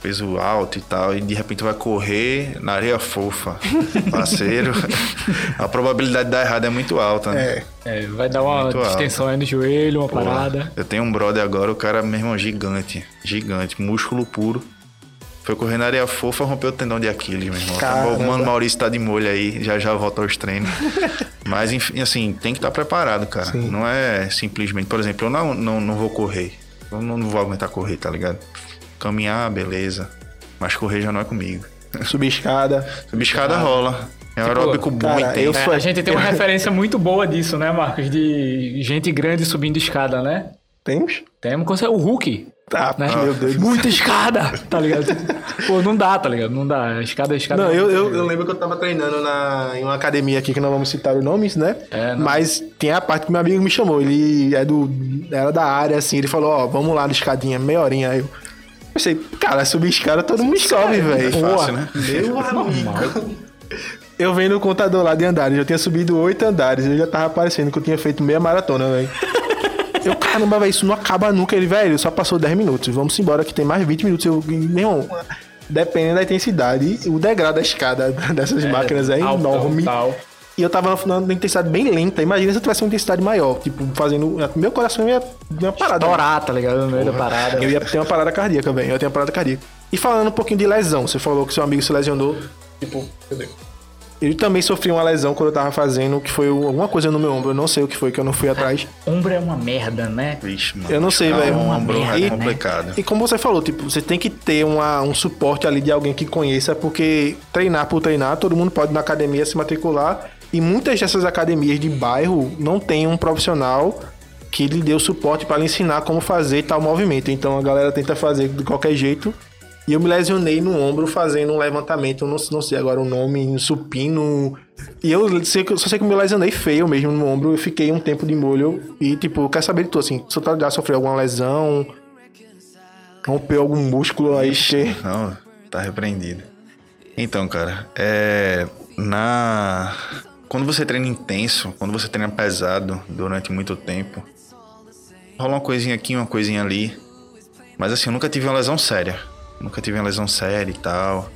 peso alto e tal, e de repente vai correr na areia fofa, parceiro, a probabilidade de dar errado é muito alta, né? É. É, vai dar uma Muito distensão aí no joelho, uma Porra, parada. Eu tenho um brother agora, o cara, meu irmão, gigante, gigante, músculo puro. Foi correr na areia fofa, rompeu o tendão de Aquiles, meu irmão. Caramba. O mano Maurício tá de molho aí, já já volta aos treinos. Mas, enfim, assim, tem que estar preparado, cara. Sim. Não é simplesmente, por exemplo, eu não, não, não vou correr. Eu não, não vou aguentar correr, tá ligado? Caminhar, beleza. Mas correr já não é comigo. Subir escada. Subir escada rola. É Tipo, aeróbico bom cara, e eu. É, sou- a gente tem uma referência muito boa disso, né, Marcos? De gente grande subindo escada, né? Temos? Temos o Hulk. Tá, Né? meu Deus. Muita escada, tá ligado? Pô, não dá, tá ligado? Não dá. Escada, escada. Não, eu, eu, eu lembro que eu tava treinando na, em uma academia aqui, que não vamos citar os nomes, né? É. Mas tem a parte que meu amigo me chamou. Ele é do. Era da área, assim. Ele falou, ó, vamos lá na escadinha, meia horinha. Aí eu pensei, cara, subir escada todo mundo sobe, velho. É fácil, né? Meu amigo. Eu vendo o contador lá de andares, eu tinha subido oito andares, eu já tava parecendo que eu tinha feito meia maratona, velho. Eu, caramba, velho, isso não acaba nunca. Ele, velho, só passou 10 minutos. Vamos embora que tem mais 20 minutos. Eu, meu irmão, dependendo da intensidade, o degrau da escada dessas máquinas é altão, enorme. tal. E eu tava na, intensidade bem lenta. Imagina se eu tivesse uma intensidade maior. Tipo, fazendo. Meu coração ia dar uma parada. Torar, tá ligado? No meio da parada. Eu ia ter uma parada cardíaca, velho. Eu ia ter uma parada cardíaca. E falando um pouquinho de lesão, você falou que seu amigo se lesionou. Tipo, cadê? Ele também sofreu uma lesão quando eu tava fazendo, que foi alguma coisa no meu ombro. Eu não sei o que foi, que eu não fui atrás. Ombro é uma merda, né? Vixe, mano. Eu não sei, Ficar velho. um ombro Uma é merda, né? complicado. E como você falou, tipo, você tem que ter uma, um suporte ali de alguém que conheça, porque treinar por treinar, todo mundo pode ir na academia se matricular. E muitas dessas academias de bairro não tem um profissional que lhe dê o suporte para lhe ensinar como fazer tal movimento. Então a galera tenta fazer de qualquer jeito. E eu me lesionei no ombro fazendo um levantamento, eu não, não sei agora o nome, um supino. E eu sei só sei que eu me lesionei feio mesmo no ombro. Eu fiquei um tempo de molho. E, tipo, eu quero saber de tu, assim, se tu já sofreu alguma lesão, rompeu algum músculo aí, porque. Não, tá repreendido. Então, cara, é. Na. Quando você treina intenso, quando você treina pesado durante muito tempo, rola uma coisinha aqui, uma coisinha ali. Mas assim, eu nunca tive uma lesão séria. Nunca tive uma lesão séria e tal.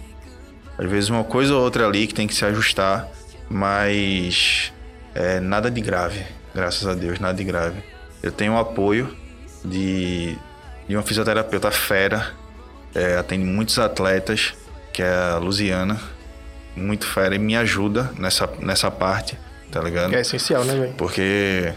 Às vezes uma coisa ou outra ali que tem que se ajustar, mas é nada de grave, graças a Deus, nada de grave. Eu tenho o apoio de, de uma fisioterapeuta fera, é, atende muitos atletas, que é a Luziana, muito fera e me ajuda nessa, nessa parte, tá ligado? É essencial, né, velho? Porque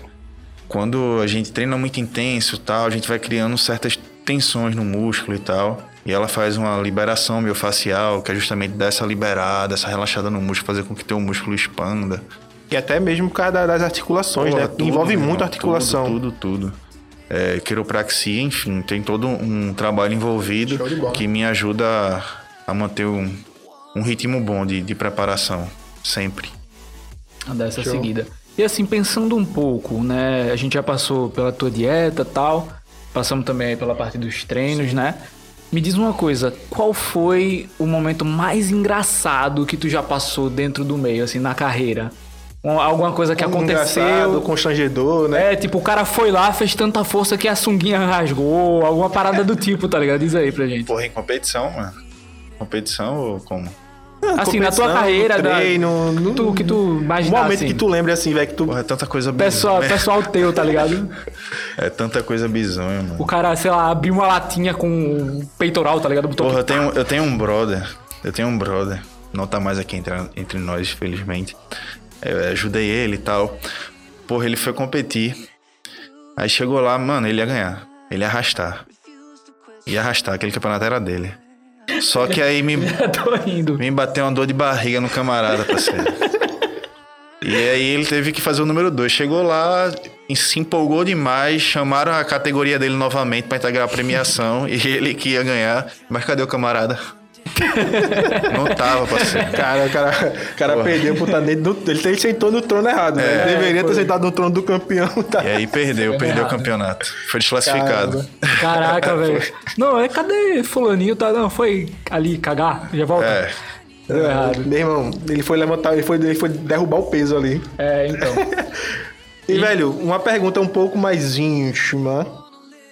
quando a gente treina muito intenso e tal, a gente vai criando certas tensões no músculo e tal. E ela faz uma liberação miofascial, que é justamente dar essa liberada, essa relaxada no músculo, fazer com que teu músculo expanda. E até mesmo por causa da- das articulações, Porra, né? tudo, Envolve muito irmão, articulação. Tudo, tudo, tudo. É, quiropraxia, enfim, tem todo um trabalho envolvido que me ajuda a, a manter um, um ritmo bom de, de preparação, sempre. dessa seguida. E assim, pensando um pouco, né? A gente já passou pela tua dieta e tal. Passamos também aí pela parte dos treinos, né? Me diz uma coisa, qual foi o momento mais engraçado que tu já passou dentro do meio, assim, na carreira? Um- Alguma coisa que Engraçado, aconteceu. constrangedor, né? É, tipo, o cara foi lá, fez tanta força que a sunguinha rasgou, alguma parada do tipo, tá ligado? Diz aí pra gente. Porra, em competição, mano? Competição ou como? Assim, na tua carreira, da- treino, no, tu, que tu um imagina momento assim, que tu lembra assim, velho, que tu Porra, é tanta coisa pessoal, bizonha. pessoal teu, tá ligado? É tanta coisa bizonha, mano. O cara, sei lá, abriu uma latinha com um peitoral, tá ligado? Botou Porra, eu tenho, eu tenho um brother. Eu tenho um brother. Não tá mais aqui entre, entre nós, felizmente. Eu ajudei ele e tal. Porra, ele foi competir. Aí chegou lá, mano, ele ia ganhar. Ele ia arrastar. Ia arrastar, aquele campeonato era dele. Só que aí me, me bateu uma dor de barriga no camarada, parceiro. E aí ele teve que fazer o número 2. Chegou lá, e se empolgou demais, chamaram a categoria dele novamente pra integrar a premiação e ele que ia ganhar. Mas cadê o camarada? Não tava, parceiro. Cara, o cara, o cara perdeu por estar dentro do. Ele, ele sentou no trono errado, né? Ele deveria ter sentado no trono do campeão. Tá? E aí perdeu, perdeu o campeonato. Foi desclassificado. Caraca, velho. Não, é cadê fulaninho? Tá, não, foi ali cagar, já volta. É. Deu errado. Meu irmão, ele foi levantar, ele foi, ele foi derrubar o peso ali. É, então. E, velho, uma pergunta um pouco mais íntima.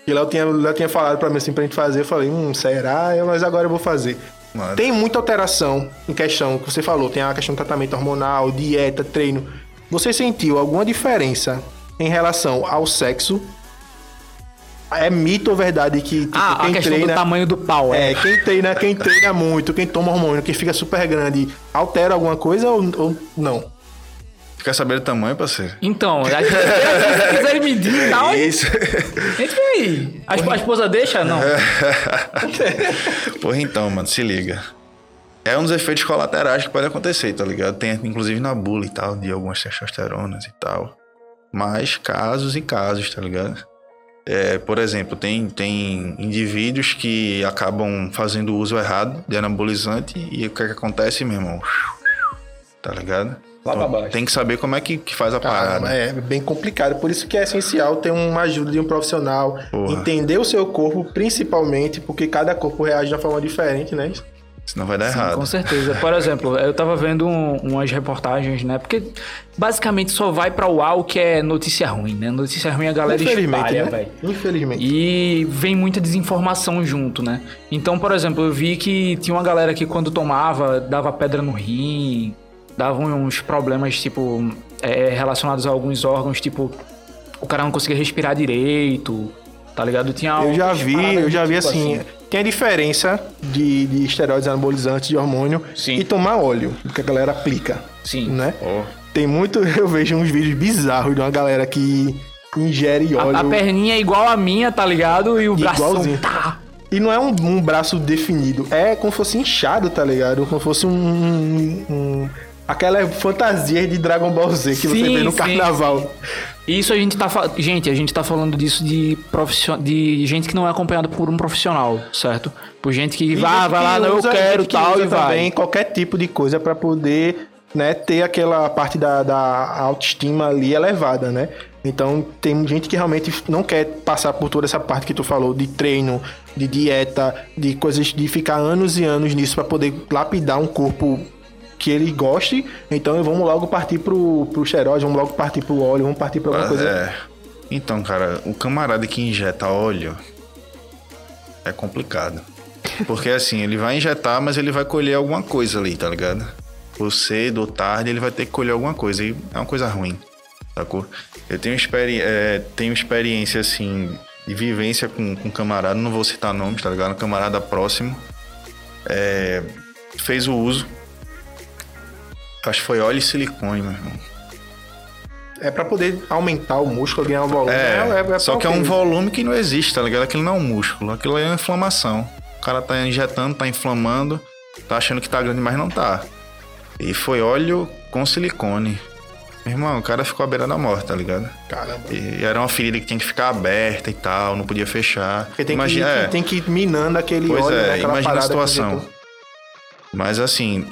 Que Léo tinha, Léo tinha falado pra mim assim pra gente fazer. Eu falei, hum, será? Eu, Mas agora eu vou fazer. Mano. Tem muita alteração em questão que você falou. Tem a questão do tratamento hormonal, dieta, treino. Você sentiu alguma diferença em relação ao sexo? É mito ou verdade que tipo, Ah, a quem questão treina... do tamanho do pau, é. É, quem treina, quem treina muito, quem toma hormônio, quem fica super grande, altera alguma coisa ou, ou não? Quer saber o tamanho, parceiro? Então, a gente, se quiser medir e tal, Isso. entra aí. A esposa deixa? Não. Porra, então, mano, se liga. É um dos efeitos colaterais que pode acontecer, tá ligado? Tem inclusive na bula e tal, de algumas testosteronas e tal. Mas casos e casos, tá ligado? É, por exemplo, tem, tem indivíduos que acabam fazendo uso errado de anabolizante e o que, é que acontece, meu irmão? Tá ligado? Lá pra baixo. Tem que saber como é que, que faz a parada. é bem complicado. Por isso que é essencial ter uma ajuda de um profissional, Porra. entender o seu corpo, principalmente, porque cada corpo reage de uma forma diferente, né? Senão vai dar Sim, errado. com certeza. Por exemplo, eu tava vendo um- umas reportagens, né? Porque basicamente só vai pra UAU que é notícia ruim, né? Notícia ruim a galera Infelizmente, espalha, né? velho. Infelizmente. E vem muita desinformação junto, né? Então, por exemplo, eu vi que tinha uma galera que quando tomava, dava pedra no rim. Davam uns problemas, tipo, é, relacionados a alguns órgãos, tipo, o cara não conseguia respirar direito, tá ligado? Tinha Eu já vi, eu já vi tipo assim, tem a diferença de, de esteroides anabolizantes de hormônio Sim. e tomar óleo, que a galera aplica, Sim. né? Ó, Tem muito, eu vejo uns vídeos bizarros de uma galera que ingere óleo. A, a perninha é igual a minha, tá ligado? E o braço Igualzinho. tá. E não é um, um braço definido, é como se fosse inchado, tá ligado? Como se fosse um. um- um- aquela fantasia de Dragon Ball Z que você Sim, vê no sim. carnaval. Isso a gente tá gente, a gente tá falando disso de profissio... de gente que não é acompanhada por um profissional, certo? Por gente que vai, gente vai lá, não, eu quero tal e vai. também qualquer tipo de coisa pra poder, né, ter aquela parte da, da autoestima ali elevada, né? Então tem gente que realmente não quer passar por toda essa parte que tu falou de treino, de dieta, de coisas de ficar anos e anos nisso pra poder lapidar um corpo que ele goste. Então vamos logo partir pro, pro xeróide, vamos logo partir pro óleo, vamos partir pra alguma coisa. é. Então, cara, o camarada que injeta óleo é complicado. Porque assim, ele vai injetar, mas ele vai colher alguma coisa ali, tá ligado? Ou cedo ou tarde, ele vai ter que colher alguma coisa. E é uma coisa ruim, sacou? Eu tenho, experi é, tenho experiência, assim, de vivência com, com camarada, não vou citar nomes, tá ligado? Um camarada próximo. é, fez o uso. Acho que foi óleo e silicone, meu irmão. É pra poder aumentar o músculo, ganhar o volume. É, só pra que é um volume que não existe, tá ligado? Aquilo não é um músculo, aquilo é uma inflamação. O cara tá injetando, tá inflamando, tá achando que tá grande, mas não tá. E foi óleo com silicone. Meu irmão, o cara ficou à beira da morte, tá ligado? Caramba. E era uma ferida que tinha que ficar aberta e tal, não podia fechar. Porque tem, Imagina, que, é, tem que ir minando aquele Pois óleo, é, né, aquela imagina a situação. injetou. Mas assim,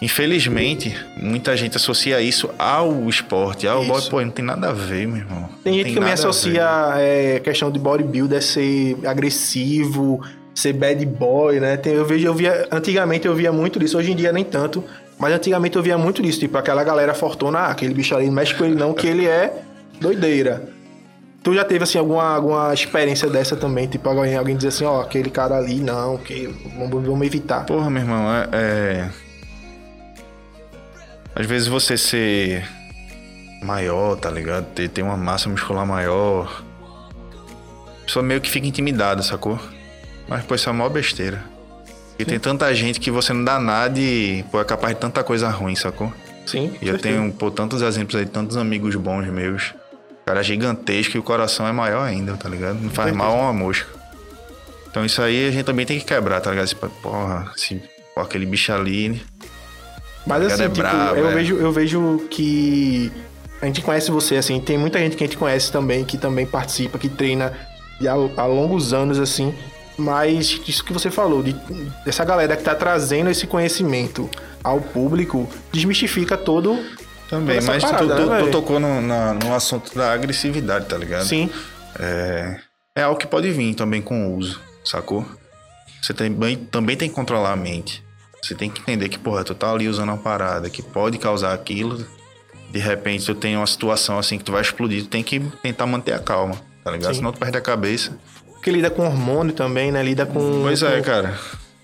infelizmente, muita gente associa isso ao esporte, ao Isso. body, pô, não tem nada a ver, meu irmão. Tem gente que também nada a ver. associa é, questão de bodybuilder ser agressivo, ser bad boy, né? Tem- eu vejo, eu via, antigamente eu via muito disso, hoje em dia nem tanto, mas antigamente eu via muito disso, tipo aquela galera fortuna, ah, aquele bicho ali não mexe com ele não, que ele é doideira. Tu já teve assim alguma, alguma experiência dessa também, tipo alguém, alguém dizer assim, ó, aquele cara ali não, que vamos, vamos evitar. Porra, meu irmão, é, é- Às vezes você ser maior, tá ligado? Ter, ter uma massa muscular maior. A pessoa meio que fica intimidada, sacou? Mas, pô, isso é a maior besteira. E tem tanta gente que você não dá nada e, pô, é capaz de tanta coisa ruim, sacou? Sim. E eu tenho, pô, tantos exemplos aí, tantos amigos bons meus. Cara gigantesco e o coração é maior ainda, tá ligado? Não faz mal a uma mosca. Então isso aí a gente também tem que quebrar, tá ligado? Esse, porra, esse, pô, aquele bicho ali. Mas assim, é tipo, brabo, eu, é. vejo, eu vejo que a gente conhece você, assim, tem muita gente que a gente conhece também, que também participa, que treina há, há longos anos, assim. Mas isso que você falou, de, dessa galera que tá trazendo esse conhecimento ao público, desmistifica todo. Também, mas parada, tu, tu- né, tu tocou no, na- no assunto da agressividade, tá ligado? Sim. É, é algo que pode vir também com o uso, sacou? Você também, também tem que controlar a mente. Você tem que entender que, porra, tu tá ali usando uma parada que pode causar aquilo. De repente, tu tem uma situação assim que tu vai explodir, tu tem que tentar manter a calma, tá ligado? Sim. Senão tu perde a cabeça. Porque lida com hormônio também, né? Lida com, Pois é, com cara.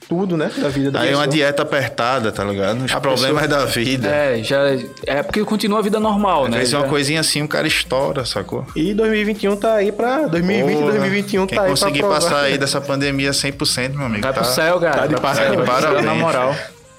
Tudo, né? Da vida da Aí é uma dieta apertada, tá ligado? Os A problemas pessoa- da vida. É, já é porque continua a vida normal, Às né? vezes é uma Já- coisinha assim, o cara estoura, sacou? E 2021 tá aí pra. 2020 e Porra, 2021 Quem tá aí pra conseguir passar aí dessa pandemia 100%, meu amigo. Vai tá... pro céu, cara. tá de pro céu, parabéns. na moral.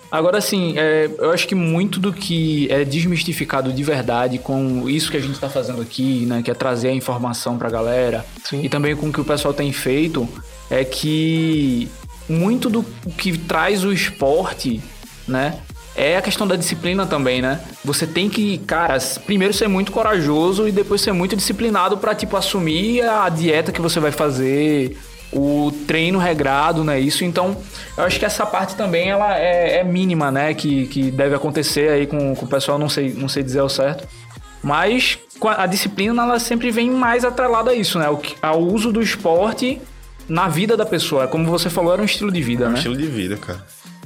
Agora, assim, é, eu acho que muito do que é desmistificado de verdade com isso que a gente tá fazendo aqui, né? Que é trazer a informação pra galera. Sim. E também com o que o pessoal tem feito, é que muito do que traz o esporte, né? É a questão da disciplina também, né? Você tem que, cara, primeiro ser muito corajoso e depois ser muito disciplinado pra, tipo, assumir a dieta que você vai fazer, o treino regrado, né? Isso, então, eu acho que essa parte também, ela é, é mínima, né? Que, que deve acontecer aí com, com o pessoal, não sei, não sei dizer ao certo. Mas a disciplina, ela sempre vem mais atrelada a isso, né? Ao uso do esporte na vida da pessoa. Como você falou, era um estilo de vida, É um né? estilo de vida, cara.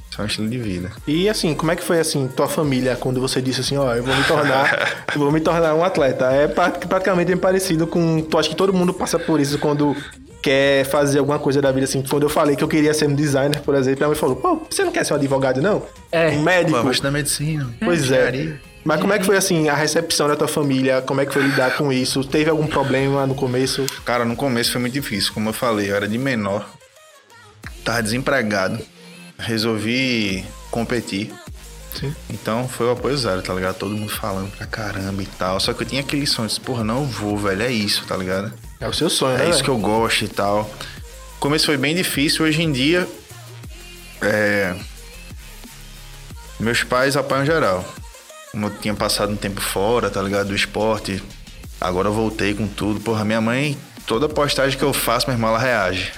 Isso é um estilo de vida. E assim, como é que foi assim, tua família, quando você disse assim, ó, eu vou me tornar, eu vou me tornar um atleta? É pra- praticamente bem parecido com. Tu acha que todo mundo passa por isso quando quer fazer alguma coisa da vida assim. Quando eu falei que eu queria ser um designer, por exemplo, minha mãe falou: pô, você não quer ser um advogado, não? É. Um médico. Pô, gosto da medicina. Pois é. engenharia. Mas como é que foi assim a recepção da tua família? Como é que foi lidar com isso? Teve algum problema no começo? Cara, no começo foi muito difícil. Como eu falei, eu era de menor. Tava desempregado. Resolvi competir. Sim. Então foi o apoio zero, tá ligado? Todo mundo falando pra caramba e tal. Só que eu tinha aquele sonho, disse, porra, não vou, velho. É isso, tá ligado? É o seu sonho, né? É isso que eu gosto e tal. O começo foi bem difícil. Hoje em dia, é... meus pais apoiam geral. Como eu tinha passado um tempo fora, tá ligado? Do esporte. Agora eu voltei com tudo. Porra, minha mãe, toda postagem que eu faço, minha irmã, ela reage.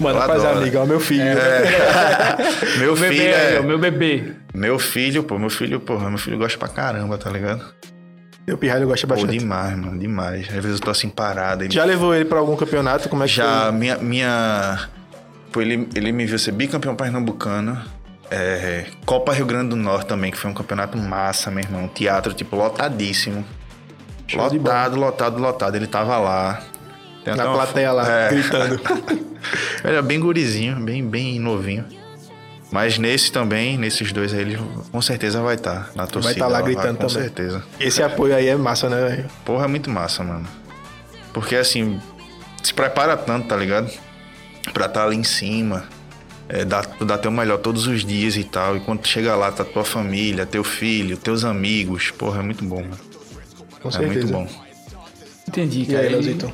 Ela pras adora. amigas, ó, meu filho. Meu O bebê filho aí, é... o meu bebê. Meu filho, pô, meu filho, porra, meu filho gosta pra caramba, tá ligado? Meu pirralho gosta Pô, bastante. demais, mano, demais. Às vezes eu tô assim parado. Ele Já levou ele pra algum campeonato? Como é que Já, foi? minha. minha pô, ele, ele me viu ser bicampeão pernambucano. É, Copa Rio Grande do Norte também, que foi um campeonato massa, meu irmão. Teatro, tipo, lotadíssimo. Show lotado, lotado, lotado. Ele tava lá. Tem Na uma plateia lá, É. gritando. Era bem gurizinho, bem, bem novinho. Mas nesse também, nesses dois aí, ele com certeza vai estar na torcida. estar lá gritando com também. certeza. Esse apoio aí é massa, né, velho? Porra, é muito massa, mano. Porque assim, se prepara tanto, tá ligado? Pra estar ali em cima. É, dar, dar teu melhor todos os dias e tal. E quando tu chega lá, tá tua família, teu filho, teus amigos. Porra, é muito bom, mano. Com É certeza. muito bom. Entendi, E cara. aí, E- Leozito?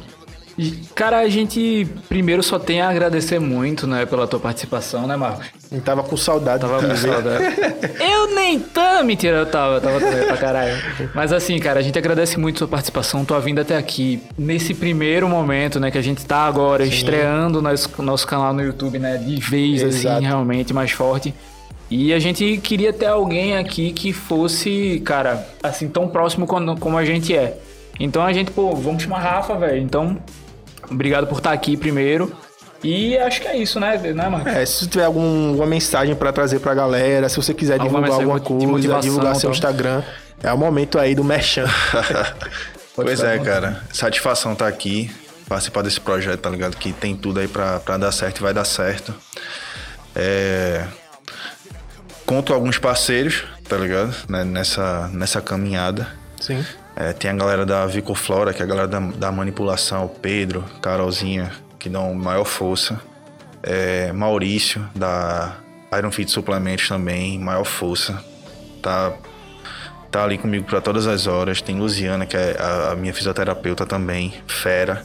Cara, a gente primeiro só tem a agradecer muito, né, pela tua participação, né, Marcos? Eu tava com saudade. Tava com saudade. Eu nem tava, mentira, eu tava, tava também pra caralho. Mas assim, cara, a gente agradece muito sua participação, tua vinda até aqui. Nesse primeiro momento, né, que a gente tá agora estreando nosso, nosso canal no YouTube, né, de vez, Exato. assim, realmente mais forte. E a gente queria ter alguém aqui que fosse, cara, assim, tão próximo como a gente é. Então a gente, pô, vamos chamar Rafa, velho. Então, obrigado por estar aqui primeiro. E acho que é isso, né, né Marcos? É, se tiver algum- alguma mensagem pra trazer pra galera, se você quiser Alguma divulgar alguma coisa, divulgar seu então. Instagram, é o momento aí do merchan. pois é, cara. Satisfação tá aqui. Participar desse projeto, tá ligado? Que tem tudo aí pra, pra dar certo e vai dar certo. É... Conto alguns parceiros, tá ligado? Né, Nessa, nessa caminhada. Sim. É, tem a galera da Vicoflora, que é a galera da, da manipulação, Pedro, Carolzinha, que dão maior força. É, Maurício, da Iron Fit Suplementos também, maior força. Tá, tá ali comigo para todas as horas. Tem Luziana, que é a, a minha fisioterapeuta também, fera.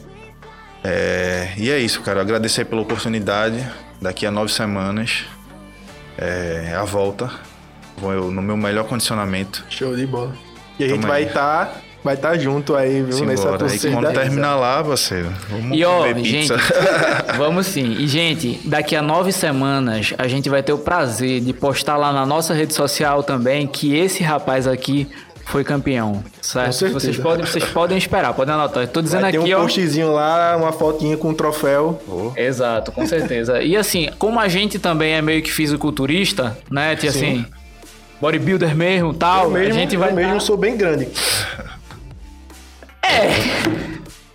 É, e é isso, cara. Agradecer pela oportunidade. Daqui a nove semanas, é a volta. Vou eu no meu melhor condicionamento. Show de bola. E a gente Tamo vai aí. estar vai tá junto aí, viu? Nessa Simbora. Aí torcida. quando terminar lá, parceiro, vamos E ó, comer gente, vamos sim. E gente, daqui a nove semanas a gente vai ter o prazer de postar lá na nossa rede social também que esse rapaz aqui foi campeão, certo? Vocês podem, vocês podem esperar, podem anotar. Eu tô dizendo Vai ter aqui, um ó. postzinho lá, uma fotinha com um troféu. Exato, com certeza. E assim, como a gente também é meio que fisiculturista, né? Tipo assim, bodybuilder mesmo, tal, eu mesmo, a gente vai eu mesmo tá- sou bem grande.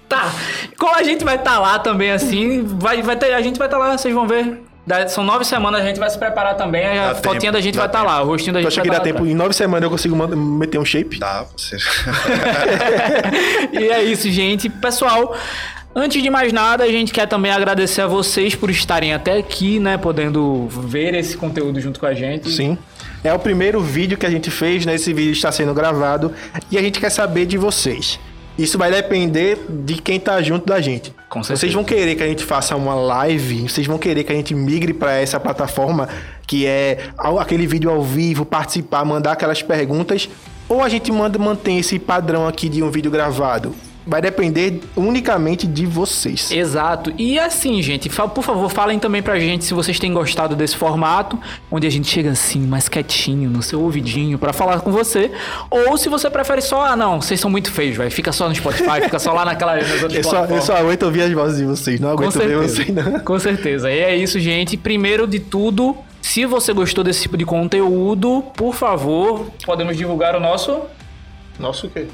Tá. Como a gente vai estar lá também, assim, vai, vai ter, a gente vai estar lá, vocês vão ver. Da- São nove semanas, a gente vai se preparar também. A Dá fotinha tempo, da gente vai estar lá, o rostinho da Tu gente acha vai que dá estar lá tempo? atrás. Em nove semanas eu consigo meter um shape? Dá, você. E é isso, gente. Pessoal, antes de mais nada, a gente quer também agradecer a vocês por estarem até aqui, né? Podendo ver esse conteúdo junto com a gente. Sim. É o primeiro vídeo que a gente fez, né? Esse vídeo está sendo gravado e a gente quer saber de vocês. Isso vai depender de quem tá junto da gente. Com certeza. Vocês vão querer que a gente faça uma live, vocês vão querer que a gente migre para essa plataforma que é aquele vídeo ao vivo, participar, mandar aquelas perguntas, ou a gente manda mantém esse padrão aqui de um vídeo gravado. Vai depender unicamente de vocês. Exato. E assim, gente, por favor, falem também pra gente se vocês têm gostado desse formato, onde a gente chega assim, mais quietinho, no seu ouvidinho, pra falar com você. Ou se você prefere só, ah, não, vocês são muito feios, velho. Fica só no Spotify, fica só lá naquela. Eu só, eu só aguento ouvir as vozes de vocês, não aguento ver vocês, não. Com certeza. E é isso, gente. Primeiro de tudo, se você gostou desse tipo de conteúdo, por favor, podemos divulgar o nosso Nossa, o quê?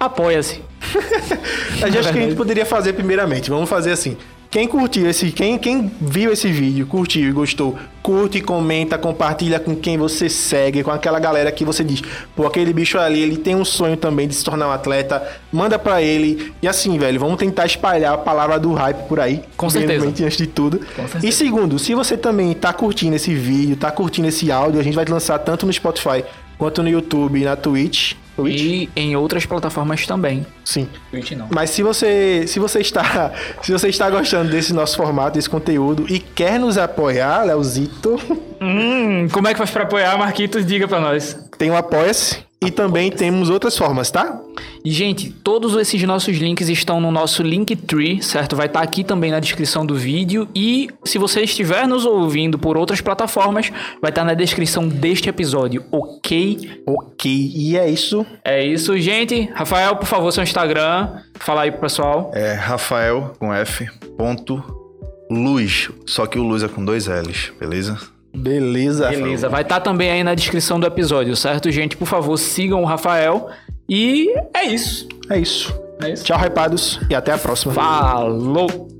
Apoia-se. Eu acho que a gente poderia fazer primeiramente. Vamos fazer assim. Quem curtiu esse, quem, quem viu esse vídeo, curtiu e gostou, curte, comenta, compartilha com quem você segue, com aquela galera que você diz, pô, aquele bicho ali, ele tem um sonho também de se tornar um atleta, manda pra ele. E assim, velho, vamos tentar espalhar a palavra do hype por aí. Com certeza. Antes de tudo. E segundo, se você também tá curtindo esse vídeo, tá curtindo esse áudio, a gente vai lançar tanto no Spotify quanto no YouTube e na Twitch. Twitch? E em outras plataformas também. Sim. Twitch não. Mas se você, se você está, se você está gostando desse nosso formato, desse conteúdo e quer nos apoiar, Leozito, Hum, como é que faz pra apoiar, Marquitos? Diga pra nós. tem o Apoia-se e também temos outras formas, tá? E, gente, todos esses nossos links estão no nosso Linktree, certo? Vai estar aqui também na descrição do vídeo. E se você estiver nos ouvindo por outras plataformas, vai estar na descrição deste episódio, ok? Ok, e é isso. É isso, gente. Rafael, por favor, seu Instagram. Fala aí pro pessoal. É Rafael com F. Ponto Luz. Só que o Luz é com dois L's, beleza? Beleza. Beleza, vai estar também aí na descrição do episódio, certo, gente? Por favor, sigam o Rafael. E é isso. É isso. É isso. Tchau, hypados, e até a próxima. Falou!